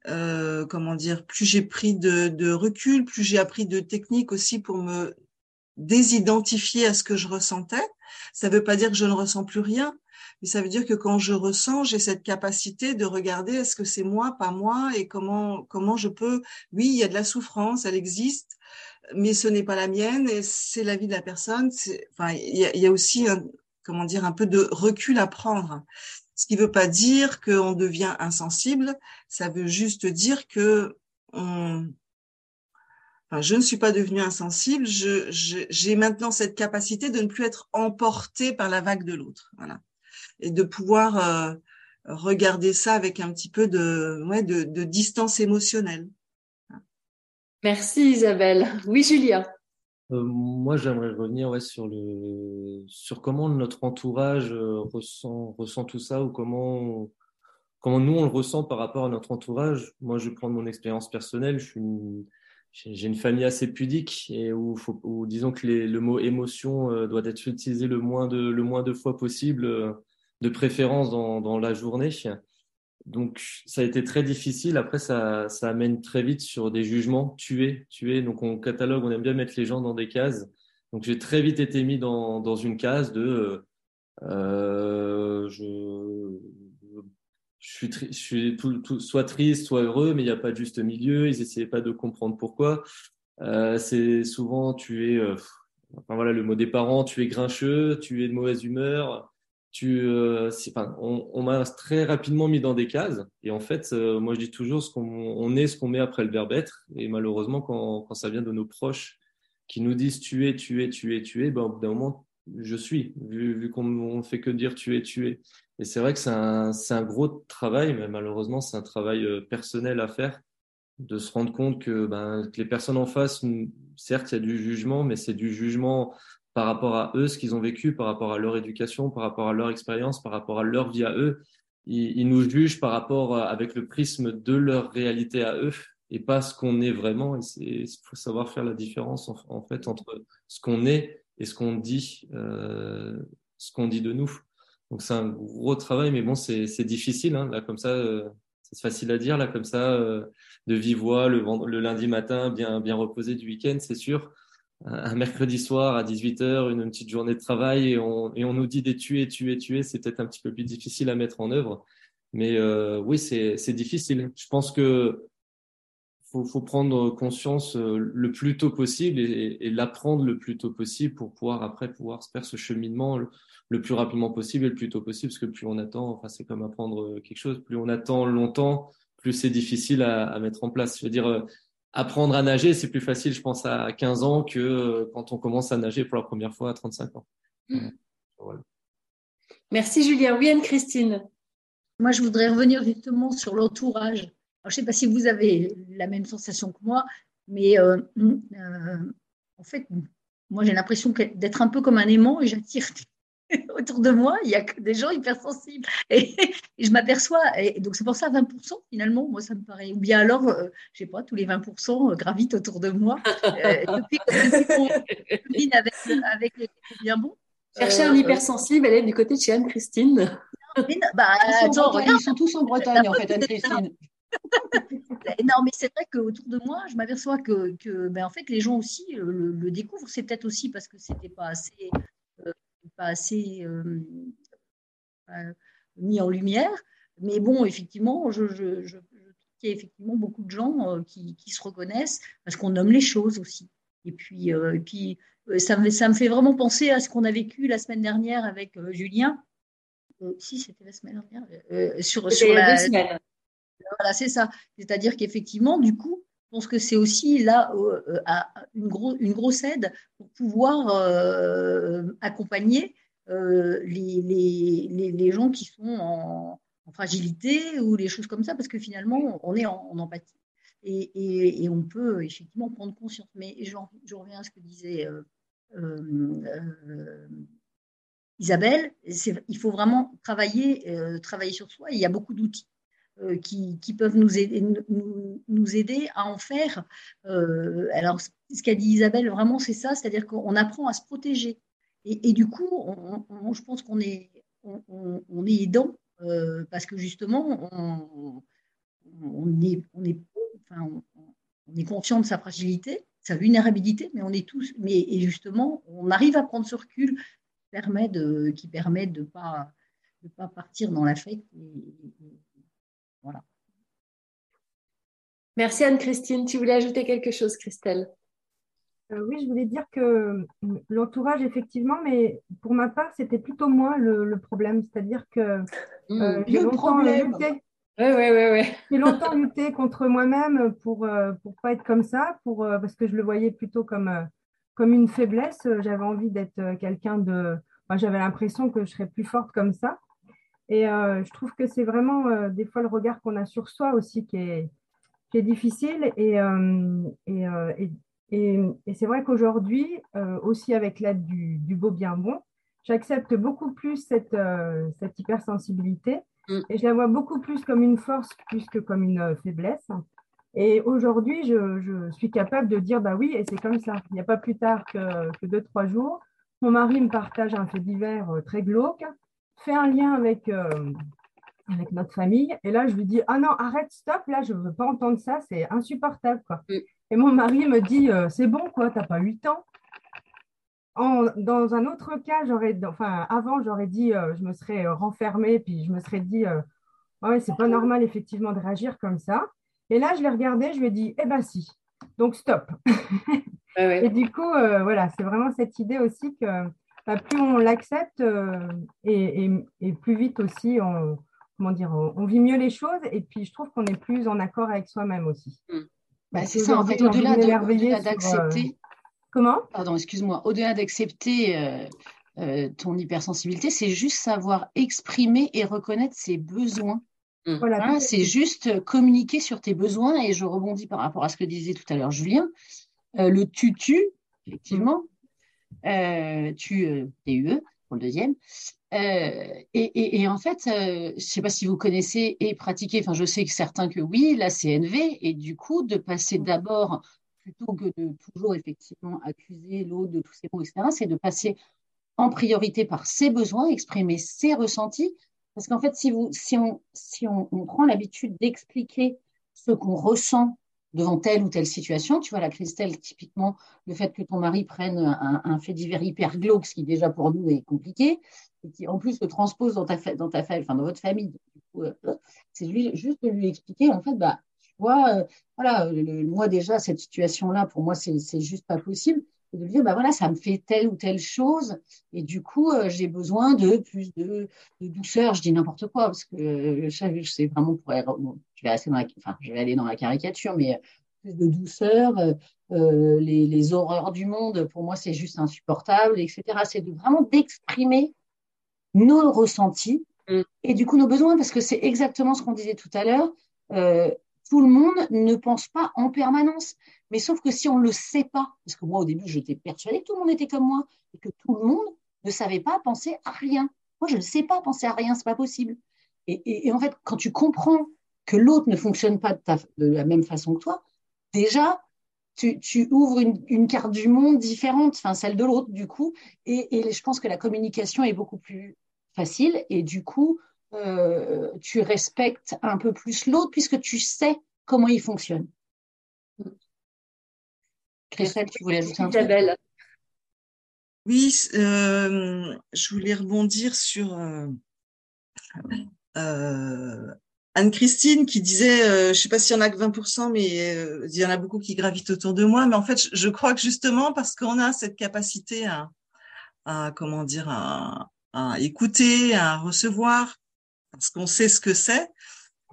euh, comment dire, plus j'ai pris de, de, recul, plus j'ai appris de techniques aussi pour me désidentifier à ce que je ressentais. Ça ne veut pas dire que je ne ressens plus rien, mais ça veut dire que quand je ressens, j'ai cette capacité de regarder est-ce que c'est moi, pas moi, et comment comment je peux. Oui, il y a de la souffrance, elle existe, mais ce n'est pas la mienne et c'est la vie de la personne. Enfin, il y a, aussi un, comment dire un peu de recul à prendre. Ce qui ne veut pas dire qu'on devient insensible, ça veut juste dire que on, je ne suis pas devenue insensible, j'ai je, maintenant cette capacité de ne plus être emportée par la vague de l'autre, voilà, et de pouvoir euh, regarder ça avec un petit peu de, ouais, de, de distance émotionnelle. Merci Isabelle. Oui, Julia. Euh, moi, j'aimerais revenir ouais, sur, le, sur comment notre entourage euh, ressent, ressent tout ça ou comment, comment nous, on le ressent par rapport à notre entourage. Moi, je vais prendre mon expérience personnelle. Je suis j'ai une famille assez pudique et où, disons que le mot émotion euh, doit être utilisé le moins de, le moins de fois possible, euh, de préférence dans, dans la journée. Donc, ça a été très difficile. Après, ça, ça amène très vite sur des jugements, tuer, tuer. Donc, on catalogue, on aime bien mettre les gens dans des cases. Donc, j'ai très vite été mis dans, une case de euh, je, suis, tout, soit triste, soit heureux, mais il n'y a pas de juste milieu. Ils essayaient pas de comprendre pourquoi. Euh, c'est souvent tu es, euh, enfin voilà le mot des parents, tu es grincheux, tu es de mauvaise humeur. Euh, on m'a très rapidement mis dans des cases. Et en fait, euh, moi je dis toujours ce qu'on on est, ce qu'on met après le verbe être. Et malheureusement, quand, quand ça vient de nos proches qui nous disent tu es, tu es, tu es, tu es, ben, au bout d'un moment, je suis, vu, vu qu'on ne fait que dire tu es, tu es. Et c'est vrai que c'est un, un, gros travail, mais malheureusement, c'est un travail euh, personnel à faire, de se rendre compte que, ben, que les personnes en face, certes, il y a du jugement, mais c'est du jugement par rapport à eux, ce qu'ils ont vécu, par rapport à leur éducation, par rapport à leur expérience, par rapport à leur vie à eux. Ils, nous jugent par rapport à, avec le prisme de leur réalité à eux et pas ce qu'on est vraiment. Il faut savoir faire la différence en, en fait entre ce qu'on est et ce qu'on dit, euh, ce qu'on dit de nous. Donc c'est un gros travail, mais bon, c'est difficile. Hein, là, comme ça, euh, c'est facile à dire. Là, comme ça, euh, de vive voix, le, le, lundi matin, bien, bien reposé du week-end, c'est sûr. Un mercredi soir à 18h, une, petite journée de travail, et on, et on nous dit des tuer, tuer, tuer. C'est peut-être un petit peu plus difficile à mettre en œuvre. Mais euh, oui, c'est difficile. Je pense que faut, faut prendre conscience euh, le plus tôt possible et, et l'apprendre le plus tôt possible pour pouvoir après pouvoir faire ce cheminement le plus rapidement possible et le plus tôt possible, parce que plus on attend, enfin c'est comme apprendre euh, quelque chose, plus on attend longtemps, plus c'est difficile à, à, mettre en place. Je veux dire, euh, apprendre à nager, c'est plus facile, je pense, à 15 ans que euh, quand on commence à nager pour la première fois à 35 ans. Mmh. Voilà. Merci Julien. Oui, Anne-Christine. Moi, je voudrais revenir justement sur l'entourage. je ne sais pas si vous avez la même sensation que moi, mais euh, euh, en fait, moi, j'ai l'impression d'être un peu comme un aimant et j'attire autour de moi, il y a que des gens hypersensibles. Et, et je m'aperçois, et donc c'est pour ça 20% finalement, moi ça me paraît. Ou bien alors, euh, je sais pas, tous les 20% euh, gravitent autour de moi. Euh, depuis qu'on avec, avec les bien bon. Chercher un hypersensible, elle est du côté de chez Anne-Christine. Bah, ils, sont, ils, sont, tous en Bretagne en fait, Anne-Christine. non, mais c'est vrai qu'autour de moi, je m'aperçois que, que ben, en fait, les gens aussi le, le découvrent. C'est peut-être aussi parce que c'était pas assez pas assez euh, euh, mis en lumière. Mais bon, effectivement, je, je, qu'il y a effectivement beaucoup de gens euh, qui, qui, se reconnaissent parce qu'on nomme les choses aussi. Et puis, et puis ça, me, ça me fait vraiment penser à ce qu'on a vécu la semaine dernière avec Julien. si, c'était la semaine dernière. sur, sur la, voilà, c'est ça. C'est-à-dire qu'effectivement, du coup, pense que c'est aussi là euh, une, gros, une, grosse aide pour pouvoir euh, accompagner euh, les, les, les, gens qui sont en, fragilité ou les choses comme ça, parce que finalement, on est en, empathie. Et, on peut effectivement prendre conscience. Mais je reviens à ce que disait Isabelle, il faut vraiment travailler, travailler sur soi. il y a beaucoup d'outils qui, peuvent nous aider, à en faire. alors, ce qu'a dit Isabelle, vraiment, c'est ça, c'est-à-dire qu'on apprend à se protéger. Et, du coup, je pense qu'on est, aidant parce que justement, on, est, on, conscient de sa fragilité, sa vulnérabilité, mais on est tous, mais et justement, on arrive à prendre ce recul qui permet de ne pas, partir dans l'affect. Voilà. Merci Anne-Christine. Tu voulais ajouter quelque chose, Christelle? Euh, oui, je voulais dire que euh, l'entourage, effectivement, mais pour ma part, c'était plutôt moi le, problème. C'est-à-dire que mmh, euh, j'ai longtemps lutté. J'ai longtemps lutté contre moi-même pour ne pas être comme ça, pour, parce que je le voyais plutôt comme, comme une faiblesse. J'avais envie d'être quelqu'un de. J'avais l'impression que je serais plus forte comme ça. Et je trouve que c'est vraiment des fois le regard qu'on a sur soi aussi qui est, qui est difficile. Et, et, et, c'est vrai qu'aujourd'hui, euh, aussi avec l'aide du, beau bien bon, j'accepte beaucoup plus cette, euh, cette hypersensibilité mm. et je la vois beaucoup plus comme une force plus que comme une euh, faiblesse. Et aujourd'hui, je, suis capable de dire, bah oui, et c'est comme ça. Il n'y a pas plus tard que, que, deux, trois jours, mon mari me partage un fait divers très glauque, fait un lien avec, avec notre famille, et là, je lui dis, ah non, arrête, stop, là, je ne veux pas entendre ça, c'est insupportable. Quoi. Mm. Et mon mari me dit euh, C'est bon, quoi, t'as pas 8 ans. dans un autre cas, j'aurais, enfin, avant, j'aurais dit euh, Je me serais renfermée, puis je me serais dit euh, Ouais, c'est pas normal, effectivement, de réagir comme ça. Et là, je l'ai regardé, je lui ai dit Eh ben si. Donc, stop. Et du coup, voilà, c'est vraiment cette idée aussi que bah, plus on l'accepte et, plus vite aussi on, comment dire, on, vit mieux les choses. Et puis, je trouve qu'on est plus en accord avec soi-même aussi. Mm. Bah, c'est ça, en fait, au-delà d'accepter. Euh, Comment? Pardon, excuse-moi. Au-delà d'accepter euh, euh, ton hypersensibilité, c'est juste savoir exprimer et reconnaître ses besoins. Mmh. Voilà, hein, c'est juste communiquer sur tes besoins. Et je rebondis par rapport à ce que disait tout à l'heure Julien. le tutu, effectivement, tu, TUE pour le deuxième, euh, et, en fait, euh, je ne sais pas si vous connaissez et pratiquez, enfin je sais que certains que oui, la CNV, et du coup de passer d'abord, plutôt que de toujours effectivement accuser l'autre de tous ses mots, etc., c'est de passer en priorité par ses besoins, exprimer ses ressentis, parce qu'en fait, si, vous, si, on, si on prend l'habitude d'expliquer ce qu'on ressent devant telle ou telle situation. Tu vois, la Christelle, typiquement, le fait que ton mari prenne un, fait divers hyper glauque, ce qui déjà pour nous est compliqué, et qui en plus le transpose dans ta, dans ta votre famille. Euh, c'est juste de lui expliquer, en fait, bah, tu vois, euh, voilà, moi déjà, cette situation-là, pour moi, c'est juste pas possible de dire, bah voilà, ça me fait telle ou telle chose, et du coup, euh, j'ai besoin de plus de, douceur. Je dis n'importe quoi, parce que euh, je sais vraiment pour je vais, assez dans la, enfin, je vais aller dans la caricature, mais plus de douceur, euh, les, horreurs du monde, pour moi, c'est juste insupportable, etc. C'est de, vraiment d'exprimer nos ressentis mm. et du coup nos besoins, parce que c'est exactement ce qu'on disait tout à l'heure tout le monde ne pense pas en permanence. Mais sauf que si on ne le sait pas, parce que moi au début j'étais persuadée que tout le monde était comme moi et que tout le monde ne savait pas penser à rien. Moi je ne sais pas penser à rien, c'est pas possible. Et, en fait, quand tu comprends que l'autre ne fonctionne pas de, la même façon que toi, déjà tu, ouvres une, carte du monde différente, enfin celle de l'autre du coup. Et, et je pense que la communication est beaucoup plus facile et du coup euh, tu respectes un peu plus l'autre puisque tu sais comment il fonctionne. Christelle, tu voulais ajouter un truc? Oui, euh, je voulais rebondir sur euh, Anne-Christine qui disait, je ne sais pas s'il y en a que 20%, mais il y en a beaucoup qui gravitent autour de moi. Mais en fait, je, crois que justement parce qu'on a cette capacité à, comment dire, à, écouter, à recevoir, parce qu'on sait ce que c'est.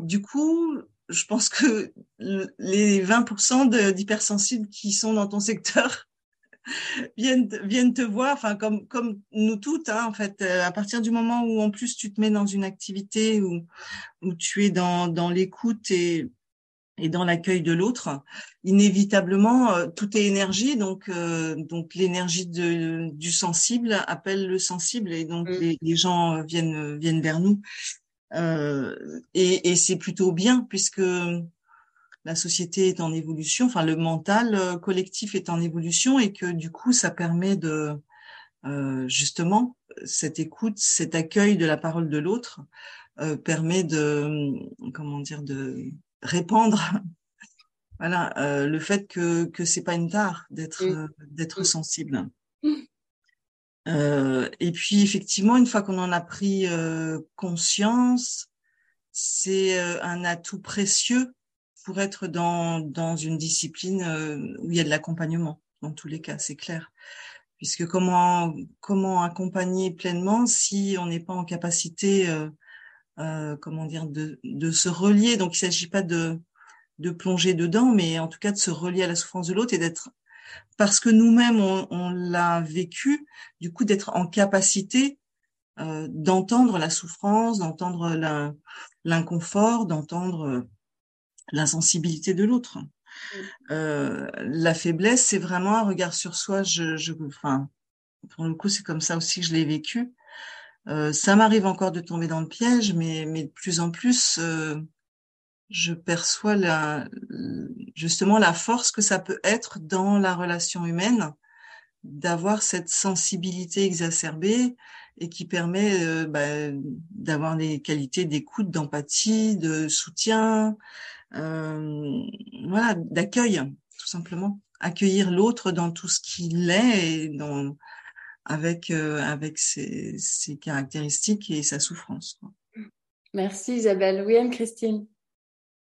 Du coup, je pense que les 20% d'hypersensibles qui sont dans ton secteur viennent, viennent te voir, enfin comme, comme nous toutes, hein, en fait, euh, à partir du moment où en plus tu te mets dans une activité où, où tu es dans, dans l'écoute et et dans l'accueil de l'autre, inévitablement, euh, tout est énergie, donc euh, donc l'énergie du sensible appelle le sensible, et donc mm. les, gens viennent viennent vers nous, et, et c'est plutôt bien puisque la société est en évolution, enfin le mental collectif est en évolution, et que du coup ça permet de justement cette écoute, cet accueil de la parole de l'autre permet de comment dire de répandre voilà euh, le fait que que c'est pas une tare d'être euh, d'être sensible euh, et puis effectivement une fois qu'on en a pris euh, conscience c'est euh, un atout précieux pour être dans dans une discipline où il y a de l'accompagnement dans tous les cas c'est clair puisque comment comment accompagner pleinement si on n'est pas en capacité euh, comment dire, de, de, se relier? Donc, il s'agit pas de, de plonger dedans, mais en tout cas de se relier à la souffrance de l'autre et d'être, parce que nous-mêmes on, on l'a vécu, du coup d'être en capacité euh, d'entendre la souffrance, d'entendre l'inconfort, d'entendre euh, l'insensibilité de l'autre. Euh, la faiblesse, c'est vraiment un regard sur soi. Je, je, enfin, pour le coup, c'est comme ça aussi que je l'ai vécu. Euh, ça m'arrive encore de tomber dans le piège, mais, mais de plus en plus, euh, je perçois la, justement la force que ça peut être dans la relation humaine d'avoir cette sensibilité exacerbée et qui permet euh, bah, d'avoir des qualités d'écoute, d'empathie, de soutien, voilà, d'accueil, tout simplement. Accueillir l'autre dans tout ce qu'il est et dans avec euh, avec ses, ses, caractéristiques et sa souffrance. Quoi. Merci Isabelle. Oui, Anne-Christine.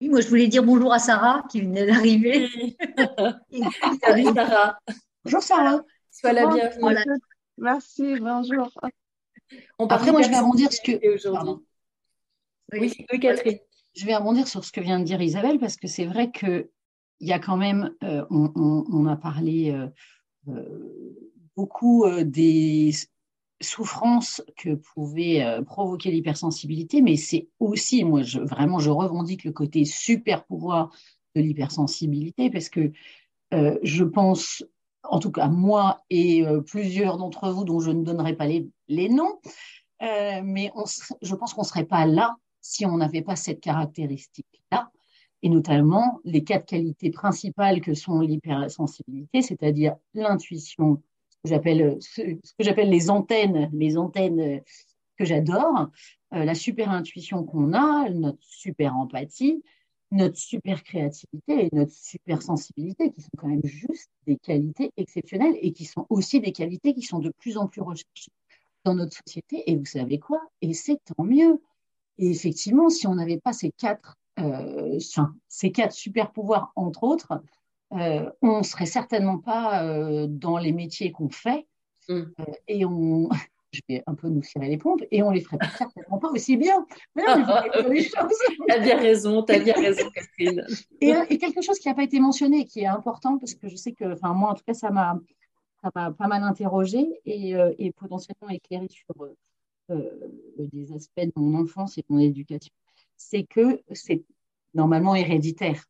Oui, moi je voulais dire bonjour à Sarah qui venait d'arriver. Salut Sarah. Bonjour Sarah. Sois la bienvenue. Merci, bonjour. On Après, moi je vais rebondir ce que. Oui, oui, Catherine. Je vais rebondir sur ce que vient de dire Isabelle parce que c'est vrai que il y a quand même, euh, on, on, on, a parlé euh, euh, beaucoup euh, des souffrances que pouvait euh, provoquer l'hypersensibilité, mais c'est aussi, moi, vraiment, je revendique le côté super pouvoir de l'hypersensibilité parce que euh, je pense, en tout cas moi et euh, plusieurs d'entre vous dont je ne donnerai pas les, noms, mais je pense qu'on ne serait pas là si on n'avait pas cette caractéristique-là, et notamment les quatre qualités principales que sont l'hypersensibilité, c'est-à-dire l'intuition, j'appelle euh, ce, que j'appelle les antennes, les antennes euh, que j'adore, euh, la super intuition qu'on a, notre super empathie, notre super créativité et notre super sensibilité, qui sont quand même juste des qualités exceptionnelles et qui sont aussi des qualités qui sont de plus en plus recherchées dans notre société. Et vous savez quoi? Et c'est tant mieux. Et effectivement, si on n'avait pas ces quatre, ces quatre super pouvoirs, entre autres, euh, on serait certainement pas euh, dans les métiers qu'on fait mm. euh, et on je vais un peu nous serrer les pompes et on les ferait certainement pas aussi bien. Mais non, les choses. T'as bien raison, t'as bien raison, Catherine. Et, et, quelque chose qui n'a pas été mentionné, qui est important parce que je sais que, enfin moi en tout cas, ça m'a ça m'a pas mal interrogé et, et potentiellement éclairé sur des aspects de mon enfance et de mon éducation. C'est que c'est normalement héréditaire.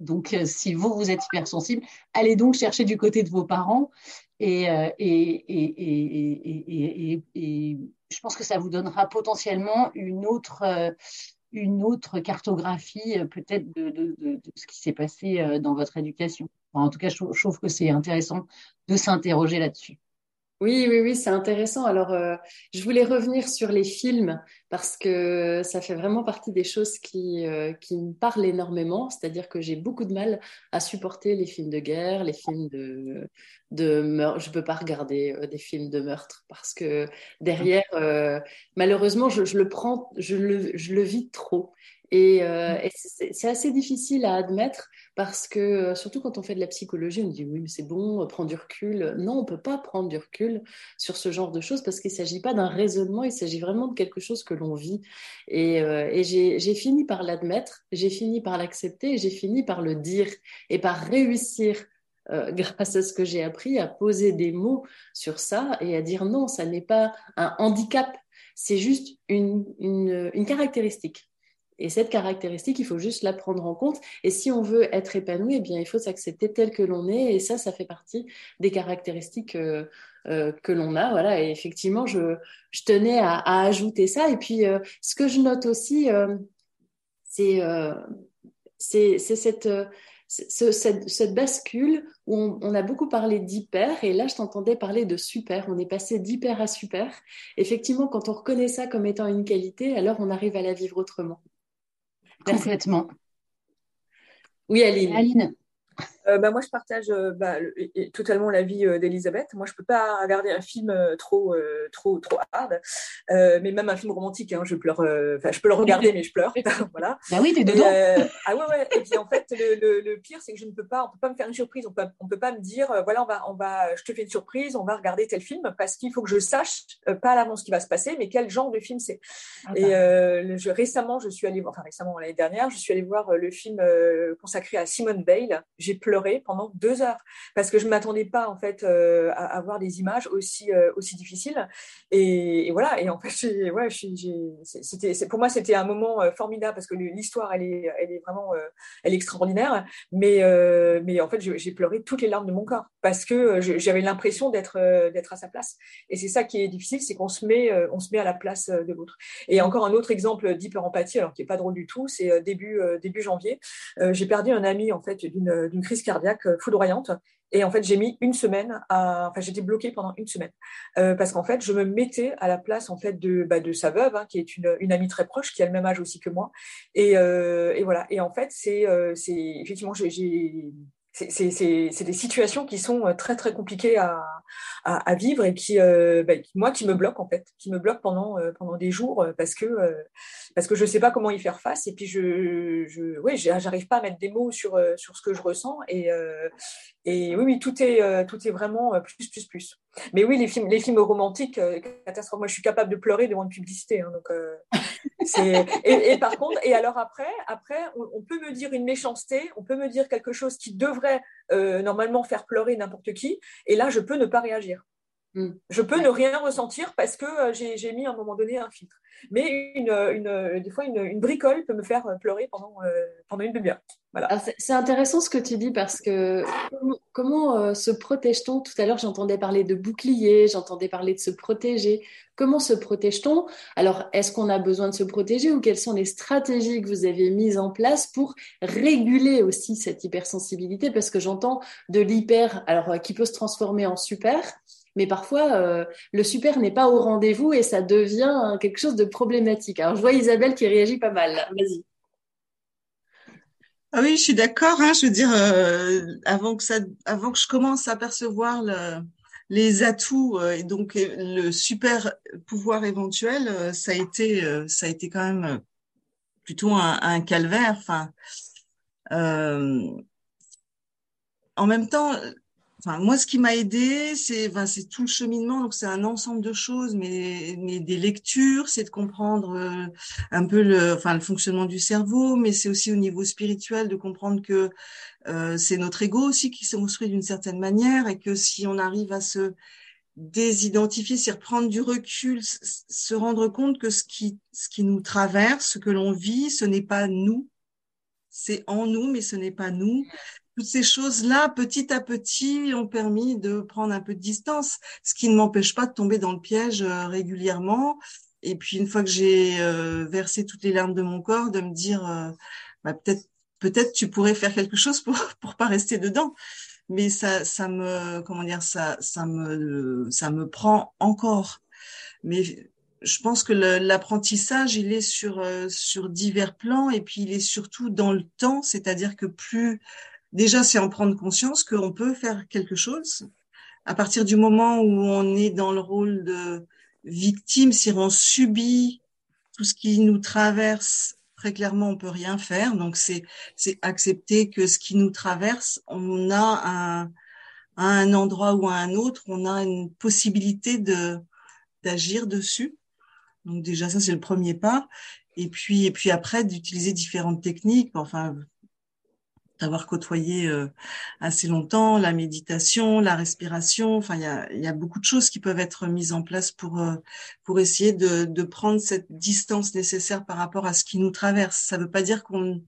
Donc, euh, si vous, vous êtes hypersensible, allez donc chercher du côté de vos parents et, euh, je pense que ça vous donnera potentiellement une autre, euh, une autre cartographie peut-être de, ce qui s'est passé dans votre éducation. en tout cas, je trouve que c'est intéressant de s'interroger là-dessus. Oui, oui, oui, c'est intéressant. Alors, euh, je voulais revenir sur les films parce que ça fait vraiment partie des choses qui, euh, qui me parlent énormément. C'est-à-dire que j'ai beaucoup de mal à supporter les films de guerre, les films de, de meurtre. Je peux pas regarder euh, des films de meurtre parce que derrière, malheureusement, je, le prends, je le vis trop. Et, euh, et c'est assez difficile à admettre parce que, euh, surtout quand on fait de la psychologie, on dit oui, mais c'est bon, prends du recul. Non, on peut pas prendre du recul sur ce genre de choses parce qu'il s'agit pas d'un raisonnement, il s'agit vraiment de quelque chose que l'on vit. Et, euh, et j'ai fini par l'admettre, j'ai fini par l'accepter, j'ai fini par le dire et par réussir euh, grâce à ce que j'ai appris, à poser des mots sur ça et à dire non, ça n'est pas un handicap, c'est juste une, une, une caractéristique Et cette caractéristique, il faut juste la prendre en compte. Et si on veut être épanoui, eh bien, il faut s'accepter tel que l'on est. Et ça, ça fait partie des caractéristiques euh, euh, que l'on a. Voilà. Et effectivement, je, tenais à, ajouter ça. Et puis, euh, ce que je note aussi, c'est cette, bascule où on, a beaucoup parlé d'hyper. Et là, je t'entendais parler de super. On est passé d'hyper à super. Effectivement, quand on reconnaît ça comme étant une qualité, alors on arrive à la vivre autrement. Complètement. Oui, Aline. Aline. Euh, bah, moi, je partage euh, bah, le, totalement l'avis euh, d'Elisabeth. Moi, je peux pas regarder un film euh, trop, trop, trop hard, mais même un film romantique, hein, je pleure. Enfin, je peux le regarder, mais je pleure. voilà. Bah oui, t'es dedans. ah ouais, ouais. Et puis en fait, le, le, le pire, c'est que je ne peux pas, on peut pas me faire une surprise. On peut, on peut pas me dire, voilà, on va, on va, je te fais une surprise, on va regarder tel film, parce qu'il faut que je sache pas à l'avance ce qui va se passer, mais quel genre de film c'est. Ah bah. Et je, récemment, je suis allée, enfin récemment l'année dernière, je suis allée voir le film consacré à Simone Bale. J'ai pleuré pendant deux heures parce que je ne m'attendais pas en fait euh, à, à, voir des images aussi euh, aussi difficiles. Et, voilà. Et en fait c'était pour moi c'était un moment euh, formidable parce que l'histoire elle est elle est vraiment elle est extraordinaire. Mais mais en fait j'ai pleuré toutes les larmes de mon corps parce que j'avais l'impression d'être d'être à sa place. Et c'est ça qui est difficile c'est qu'on se met on se met à la place de l'autre. Et encore un autre exemple d'hyperempathie alors qui est pas drôle du tout c'est début début janvier. J'ai perdu un ami en fait d'une crise cardiaque foudroyante et en fait, j'ai mis une semaine à, enfin, j'étais bloquée pendant une semaine euh, parce qu'en fait, je me mettais à la place en fait de, bah, de sa veuve, hein, qui est une, une amie très proche, qui a le même âge aussi que moi. Et, euh, et voilà. Et en fait, c'est, euh, c'est effectivement, j'ai c'est des situations qui sont euh, très très compliquées à, à, à vivre et qui, euh, bah, moi, qui me bloquent en fait, qui me bloquent pendant euh, pendant des jours euh, parce que euh, parce que je sais pas comment y faire face et puis je, je j'arrive pas à mettre des mots sur sur ce que je ressens et et oui oui tout est tout est vraiment plus plus plus. Mais oui, les films, les films romantiques, euh, catastrophe. Moi, je suis capable de pleurer devant une publicité. Hein, donc, euh, et, par contre, et alors après, après, on, on, peut me dire une méchanceté, on peut me dire quelque chose qui devrait euh, normalement faire pleurer n'importe qui, et là, je peux ne pas réagir. Mm. Je peux ne rien ressentir parce que euh, j'ai mis à un moment donné un filtre. Mais une, une, des fois, une, une, bricole peut me faire pleurer pendant, euh, pendant une demi-heure. Voilà. C'est intéressant ce que tu dis parce que comment, comment euh, se protège-t-on? Tout à l'heure, j'entendais parler de bouclier, j'entendais parler de se protéger. Comment se protège-t-on? Alors, est-ce qu'on a besoin de se protéger ou quelles sont les stratégies que vous avez mises en place pour réguler aussi cette hypersensibilité? Parce que j'entends de l'hyper, alors euh, qui peut se transformer en super, mais parfois euh, le super n'est pas au rendez-vous et ça devient quelque chose de problématique. Alors je vois Isabelle qui réagit pas mal. Vas-y. Ah oui, je suis d'accord. Hein, je veux dire, euh, avant que ça, avant que je commence à percevoir le, les atouts euh, et donc le super pouvoir éventuel, ça a été, ça a été quand même plutôt un, calvaire. En même temps, Enfin, moi, ce qui m'a aidé, c'est enfin, c'est tout le cheminement. Donc, c'est un ensemble de choses, mais, mais des lectures, c'est de comprendre euh, un peu le, enfin, le fonctionnement du cerveau, mais c'est aussi au niveau spirituel de comprendre que euh, c'est notre ego aussi qui s'est construit d'une certaine manière et que si on arrive à se désidentifier, c'est reprendre du recul, se rendre compte que ce qui, ce qui nous traverse, ce que l'on vit, ce n'est pas nous, c'est en nous, mais ce n'est pas nous toutes ces choses-là, petit à petit, ont permis de prendre un peu de distance, ce qui ne m'empêche pas de tomber dans le piège euh, régulièrement. Et puis, une fois que j'ai euh, versé toutes les larmes de mon corps, de me dire, euh, bah, peut-être, peut-être tu pourrais faire quelque chose pour pour pas rester dedans. Mais ça, ça me, comment dire, ça, ça me, ça me prend encore. Mais je pense que l'apprentissage, il est sur sur divers plans et puis il est surtout dans le temps, c'est-à-dire que plus déjà, c'est en prendre conscience qu'on peut faire quelque chose. À partir du moment où on est dans le rôle de victime, si on subit tout ce qui nous traverse, très clairement, on peut rien faire. Donc, c'est, c'est accepter que ce qui nous traverse, on a un, à un endroit ou à un autre, on a une possibilité de, d'agir dessus. Donc, déjà, ça, c'est le premier pas. Et puis, et puis après, d'utiliser différentes techniques. Enfin, d'avoir côtoyé euh, assez longtemps, la méditation, la respiration. Enfin, il y a, y a, beaucoup de choses qui peuvent être mises en place pour euh, pour essayer de, de prendre cette distance nécessaire par rapport à ce qui nous traverse. Ça ne veut pas dire qu'on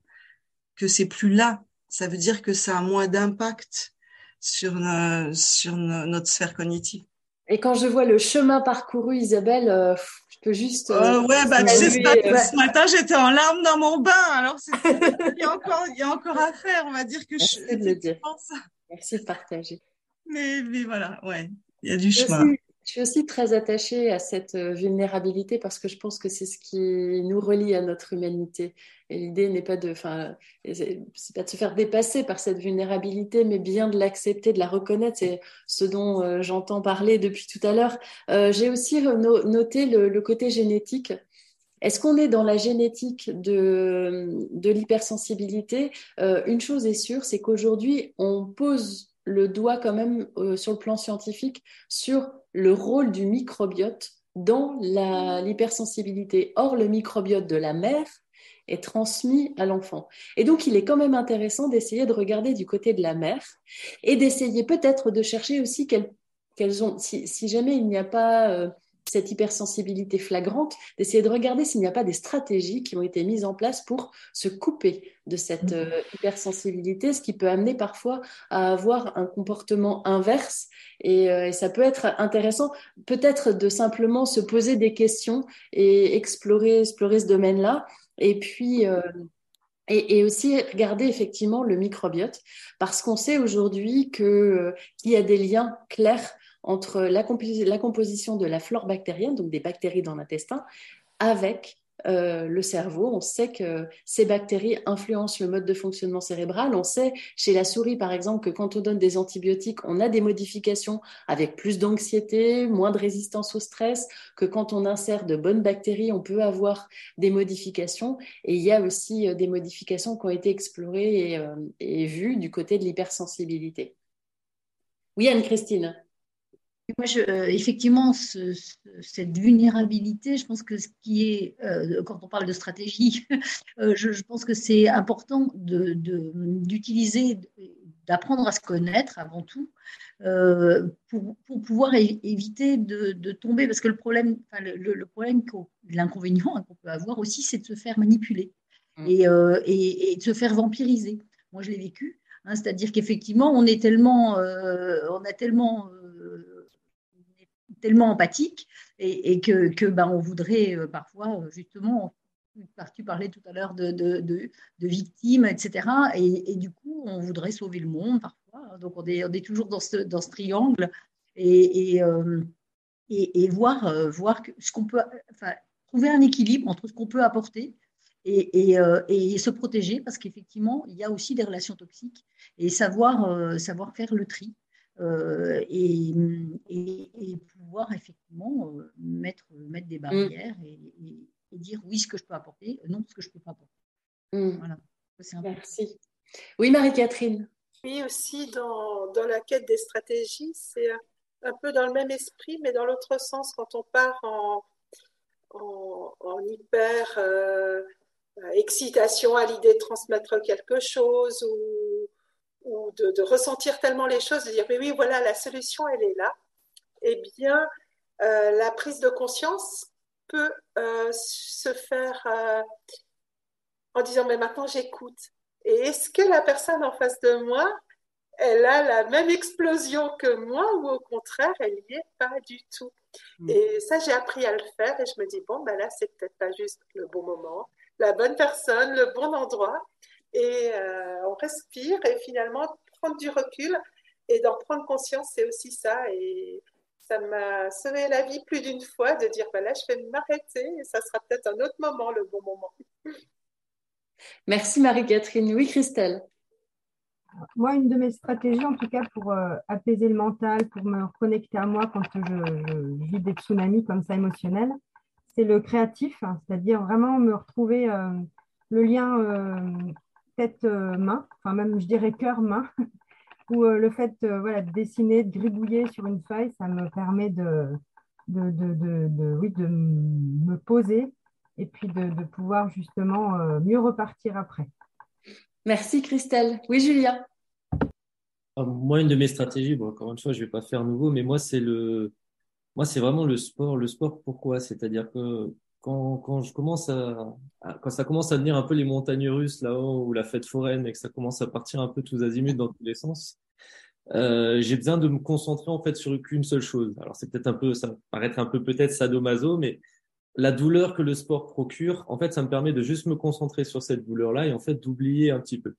que c'est plus là. Ça veut dire que ça a moins d'impact sur sur notre sphère cognitive. Et quand je vois le chemin parcouru, Isabelle, euh, je peux juste. Euh, ouais, bah, tu sais, ce, matin, j'étais en larmes dans mon bain. Alors, il, y a encore, il y a encore à faire. On va dire que Merci je. De le dire. Merci de partager. Mais, mais voilà, ouais, il y a du chemin. Je suis aussi très attachée à cette euh, vulnérabilité parce que je pense que c'est ce qui nous relie à notre humanité. Et l'idée n'est pas de, enfin, c'est pas de se faire dépasser par cette vulnérabilité, mais bien de l'accepter, de la reconnaître. C'est ce dont euh, j'entends parler depuis tout à l'heure. Euh, J'ai aussi noté le, côté génétique. Est-ce qu'on est dans la génétique de, l'hypersensibilité? Une chose est sûre, c'est qu'aujourd'hui, on pose le doigt quand même sur le plan scientifique sur le rôle du microbiote dans l'hypersensibilité. Or, le microbiote de la mère est transmis à l'enfant. Et donc, il est quand même intéressant d'essayer de regarder du côté de la mère et d'essayer peut-être de chercher aussi qu'elles ont, si, jamais il n'y a pas euh, cette hypersensibilité flagrante, d'essayer de regarder s'il n'y a pas des stratégies qui ont été mises en place pour se couper de cette euh, hypersensibilité, ce qui peut amener parfois à avoir un comportement inverse. Et, euh, et ça peut être intéressant, peut-être de simplement se poser des questions et explorer, explorer ce domaine-là. Et puis, euh, et, et, aussi regarder effectivement le microbiote, parce qu'on sait aujourd'hui qu'il y a des liens clairs entre la, composition de la flore bactérienne, donc des bactéries dans l'intestin, avec euh, le cerveau. On sait que ces bactéries influencent le mode de fonctionnement cérébral. On sait chez la souris, par exemple, que quand on donne des antibiotiques, on a des modifications avec plus d'anxiété, moins de résistance au stress, que quand on insère de bonnes bactéries, on peut avoir des modifications. Et il y a aussi euh, des modifications qui ont été explorées et, euh, et vues du côté de l'hypersensibilité. Oui, Anne-Christine. Moi, je, euh, effectivement, ce, ce, cette vulnérabilité, je pense que ce qui est, euh, quand on parle de stratégie, euh, je, je, pense que c'est important d'utiliser, de, d'apprendre à se connaître avant tout, euh, pour, pour, pouvoir éviter de, de, tomber, parce que le problème, enfin, le, le, problème, l'inconvénient qu'on peut avoir aussi, c'est de se faire manipuler mmh. et, euh, et, et, de se faire vampiriser. Moi, je l'ai vécu, hein, c'est-à-dire qu'effectivement, on est tellement, on a tellement tellement empathique et, et que, ben, on voudrait euh, parfois euh, justement tu parlais tout à l'heure de, victimes, etc. Et, du coup, on voudrait sauver le monde parfois. Donc, on est, toujours dans ce, triangle et, euh, voir, voir ce qu'on peut, trouver un équilibre entre ce qu'on peut apporter et, et, se protéger parce qu'effectivement, il y a aussi des relations toxiques et savoir, savoir faire le tri. Euh, et, et, et, pouvoir effectivement euh, mettre, mettre des barrières mm. et, et, dire oui ce que je peux apporter, non ce que je ne peux pas apporter. Mm. Voilà. Merci. Oui, Marie-Catherine. Oui, aussi dans, dans, la quête des stratégies, c'est un peu dans le même esprit, mais dans l'autre sens, quand on part en, en, en hyper euh, excitation à l'idée de transmettre quelque chose ou ou de, de, ressentir tellement les choses, de dire mais oui, voilà, la solution, elle est là, eh bien, euh, la prise de conscience peut euh, se faire euh, en disant mais maintenant j'écoute. Et est-ce que la personne en face de moi, elle a la même explosion que moi ou au contraire, elle n'y est pas du tout? Mmh. Et ça, j'ai appris à le faire et je me dis, bon, ben là, c'est peut-être pas juste le bon moment, la bonne personne, le bon endroit et euh, on respire et finalement prendre du recul et d'en prendre conscience, c'est aussi ça. Et ça m'a sauvé la vie plus d'une fois de dire bah là, je vais m'arrêter et ça sera peut-être un autre moment, le bon moment. Merci Marie-Catherine. Oui, Christelle. Moi, une de mes stratégies, en tout cas pour euh, apaiser le mental, pour me reconnecter à moi quand je, je vis des tsunamis comme ça émotionnels, c'est le créatif, hein, c'est-à-dire vraiment me retrouver euh, le lien euh, tête-main, euh, enfin même je dirais cœur-main, où euh, le fait voilà, de dessiner, de gribouiller sur une feuille, ça me permet de, de, de, de oui, de me poser et puis de, pouvoir justement euh, mieux repartir après. Merci Christelle. Oui, Julien. Ah, moi, une de mes stratégies, bon, encore une fois, je vais pas faire nouveau, mais moi, c'est le, moi, c'est vraiment le sport. Le sport, pourquoi? C'est-à-dire que quand, quand je commence à, quand ça commence à devenir un peu les montagnes russes là-haut ou la fête foraine et que ça commence à partir un peu tous azimuts dans tous les sens, euh, j'ai besoin de me concentrer en fait sur qu'une seule chose. Alors c'est peut-être un peu, ça me paraître un peu peut-être sadomaso, mais la douleur que le sport procure, en fait, ça me permet de juste me concentrer sur cette douleur-là et en fait d'oublier un petit peu.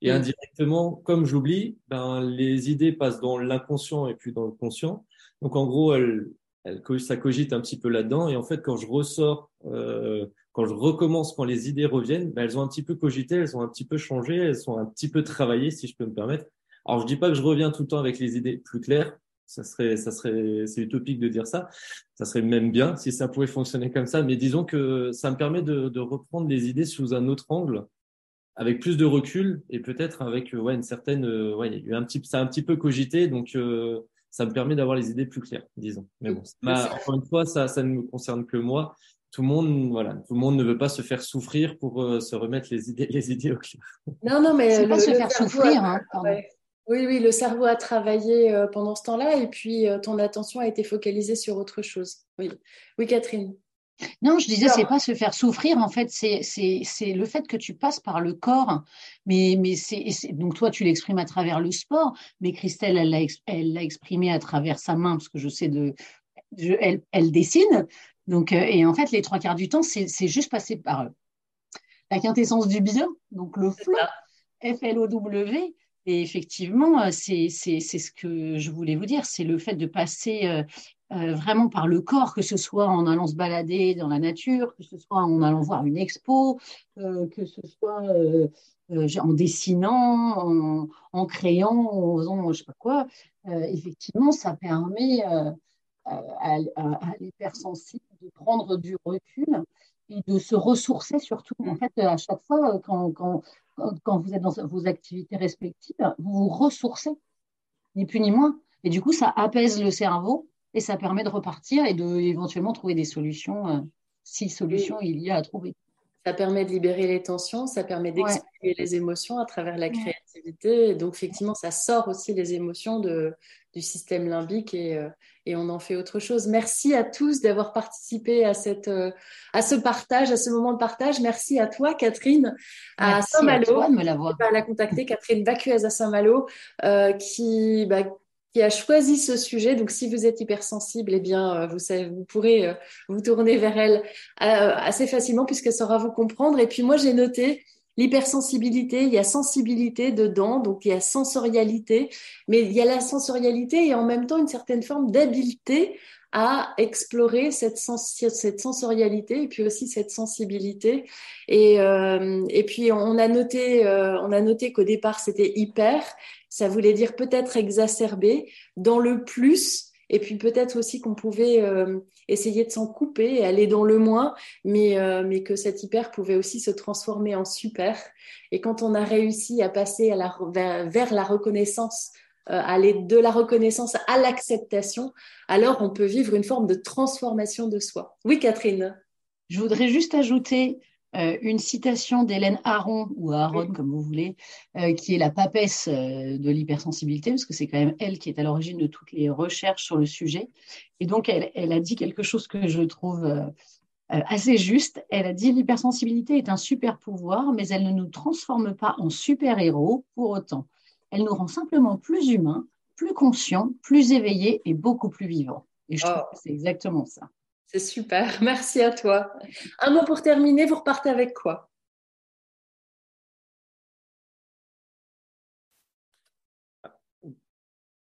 Et mm. indirectement, comme j'oublie, ben les idées passent dans l'inconscient et puis dans le conscient. Donc en gros, elle, elle, ça cogite un petit peu là-dedans. Et en fait, quand je ressors, euh, quand je recommence, quand les idées reviennent, ben, elles ont un petit peu cogité, elles ont un petit peu changé, elles sont un petit peu travaillées, si je peux me permettre. Alors je dis pas que je reviens tout le temps avec les idées plus claires. Ça serait, ça serait, c'est utopique de dire ça. Ça serait même bien si ça pouvait fonctionner comme ça. Mais disons que ça me permet de, de reprendre les idées sous un autre angle, avec plus de recul et peut-être avec ouais une certaine, ouais, il y a eu un petit, ça a un petit peu cogité. Donc euh, ça me permet d'avoir les idées plus claires, disons. Mais bon, encore une fois, ça, ça ne me concerne que moi. Tout le monde, voilà, tout le monde ne veut pas se faire souffrir pour euh, se remettre les idées, les idées au clair. Non, non, mais c'est pas se faire souffrir. hein, oui, oui, le cerveau a travaillé euh, pendant ce temps-là et puis euh, ton attention a été focalisée sur autre chose. Oui, oui, Catherine. Non, je disais, c'est pas se faire souffrir, en fait, c'est le fait que tu passes par le corps. Mais, mais c'est donc toi, tu l'exprimes à travers le sport, mais Christelle, elle l'a elle l'a exprimé à travers sa main, parce que je sais de. elle, elle dessine. Donc, euh, et en fait, les trois quarts du temps, c'est juste passer par euh, la quintessence du bien, donc le flow, F-L-O-W. Et effectivement, euh, c'est ce que je voulais vous dire, c'est le fait de passer euh, vraiment par le corps, que ce soit en allant se balader dans la nature, que ce soit en allant voir une expo, euh, que ce soit euh, en dessinant, en, créant, en faisant je sais pas quoi. effectivement, ça permet à, à, à l'hypersensible de prendre du recul et de se ressourcer surtout. En fait, à chaque fois, quand, quand vous êtes dans vos activités respectives, vous vous ressourcez, ni plus ni moins. Et du coup, ça apaise le cerveau et ça permet de repartir et de éventuellement trouver des solutions, euh, si solutions il y a à trouver. Ça permet de libérer les tensions, ça permet d'exprimer les émotions à travers la créativité. Et donc, effectivement, ça sort aussi les émotions de, du système limbique et, euh, et, on en fait autre chose. Merci à tous d'avoir participé à, cette, euh, à ce partage, à ce moment de partage. Merci à toi, Catherine, à Saint-Malo. de me l'avoir. la contacter, Catherine Bacuez à Saint-Malo, qui, bah, qui a choisi ce sujet. Donc, si vous êtes hypersensible, eh bien, euh, vous, savez, vous pourrez euh, vous tourner vers elle euh, assez facilement puisqu'elle saura vous comprendre. Et puis, moi, j'ai noté l'hypersensibilité, il y a sensibilité dedans, donc il y a sensorialité, mais il y a la sensorialité et en même temps une certaine forme d'habileté à explorer cette, cette sensorialité et puis aussi cette sensibilité. Et, et puis on a noté, on a noté qu'au départ c'était hyper. Ça voulait dire peut-être exacerbé. Dans le plus, et puis peut-être aussi qu'on pouvait euh, essayer de s'en couper et aller dans le moins, mais, euh, mais que cet hyper pouvait aussi se transformer en super. Et quand on a réussi à passer vers, la reconnaissance, euh, aller de la reconnaissance à l'acceptation, alors on peut vivre une forme de transformation de soi. Oui, Catherine? Je voudrais juste ajouter euh, une citation d'Hélène Aron, ou Aron comme vous voulez, euh, qui est la papesse euh, de l'hypersensibilité, parce que c'est quand même elle qui est à l'origine de toutes les recherches sur le sujet. Et donc, elle, elle a dit quelque chose que je trouve assez juste. Elle a dit l'hypersensibilité est un super pouvoir, mais elle ne nous transforme pas en super-héros pour autant. Elle nous rend simplement plus humains, plus conscients, plus éveillés et beaucoup plus vivants. Et je trouve oh. que c'est exactement ça. C'est super. Merci à toi. Un mot pour terminer, vous repartez avec quoi?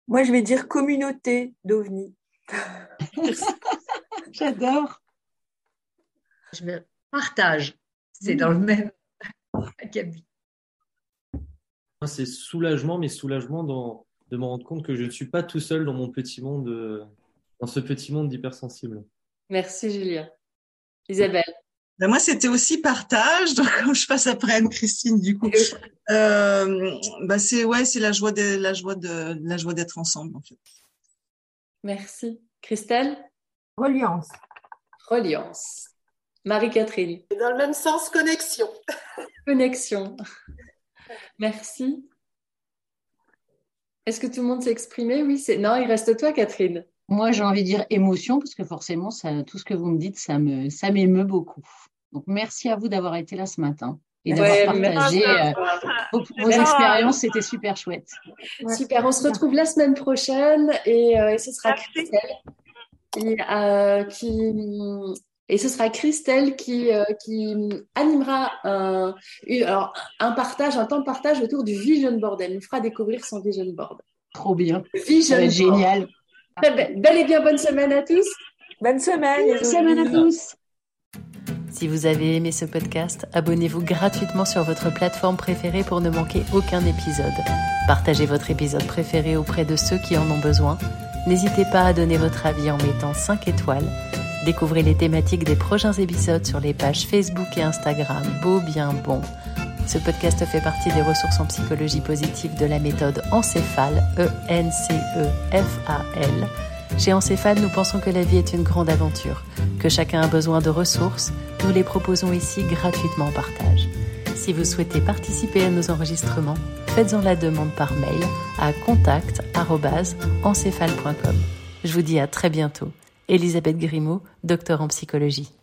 Moi, je vais dire communauté d'OVNI. J'adore. Je vais partage. C'est dans le même acabit. C'est soulagement, mais soulagement dans, de me rendre compte que je ne suis pas tout seul dans mon petit monde, euh, dans ce petit monde d'hypersensible. Merci Julien. Isabelle. Ben moi, c'était aussi partage. Donc, quand je passe après Anne-Christine, du coup, euh, c'est ouais, c'est la joie de la joie de la joie d'être ensemble, en fait. Merci. Christelle. Reliance. Reliance. Marie-Catherine. Dans le même sens, connexion. Connexion. Merci. Est-ce que tout le monde s'est exprimé? Oui, c'est. Non, il reste toi, Catherine. Moi, j'ai envie de dire émotion, parce que forcément, ça, tout ce que vous me dites, ça me, ça m'émeut beaucoup. Donc, merci à vous d'avoir été là ce matin et d'avoir partagé euh, vos, expériences. C'était super chouette. Super. On se retrouve la semaine prochaine et, euh, ce sera Christelle qui, euh, qui, et ce sera Christelle qui, qui animera un, alors, un partage, un temps de partage autour du Vision Board. Elle nous fera découvrir son Vision Board. Trop bien. Vision Génial. Belle et bien bonne semaine à tous. Bonne semaine. Bonne semaine à tous. Si vous avez aimé ce podcast, abonnez-vous gratuitement sur votre plateforme préférée pour ne manquer aucun épisode. Partagez votre épisode préféré auprès de ceux qui en ont besoin. N'hésitez pas à donner votre avis en mettant 5 étoiles. Découvrez les thématiques des prochains épisodes sur les pages Facebook et Instagram Beau Bien Bon. Ce podcast fait partie des ressources en psychologie positive de la méthode Encéphale, E-N-C-E-F-A-L. Chez Encéphale, nous pensons que la vie est une grande aventure, que chacun a besoin de ressources. Nous les proposons ici gratuitement en partage. Si vous souhaitez participer à nos enregistrements, faites-en la demande par mail à contact.encéphale.com. Je vous dis à très bientôt. Elisabeth Grimaud, docteur en psychologie.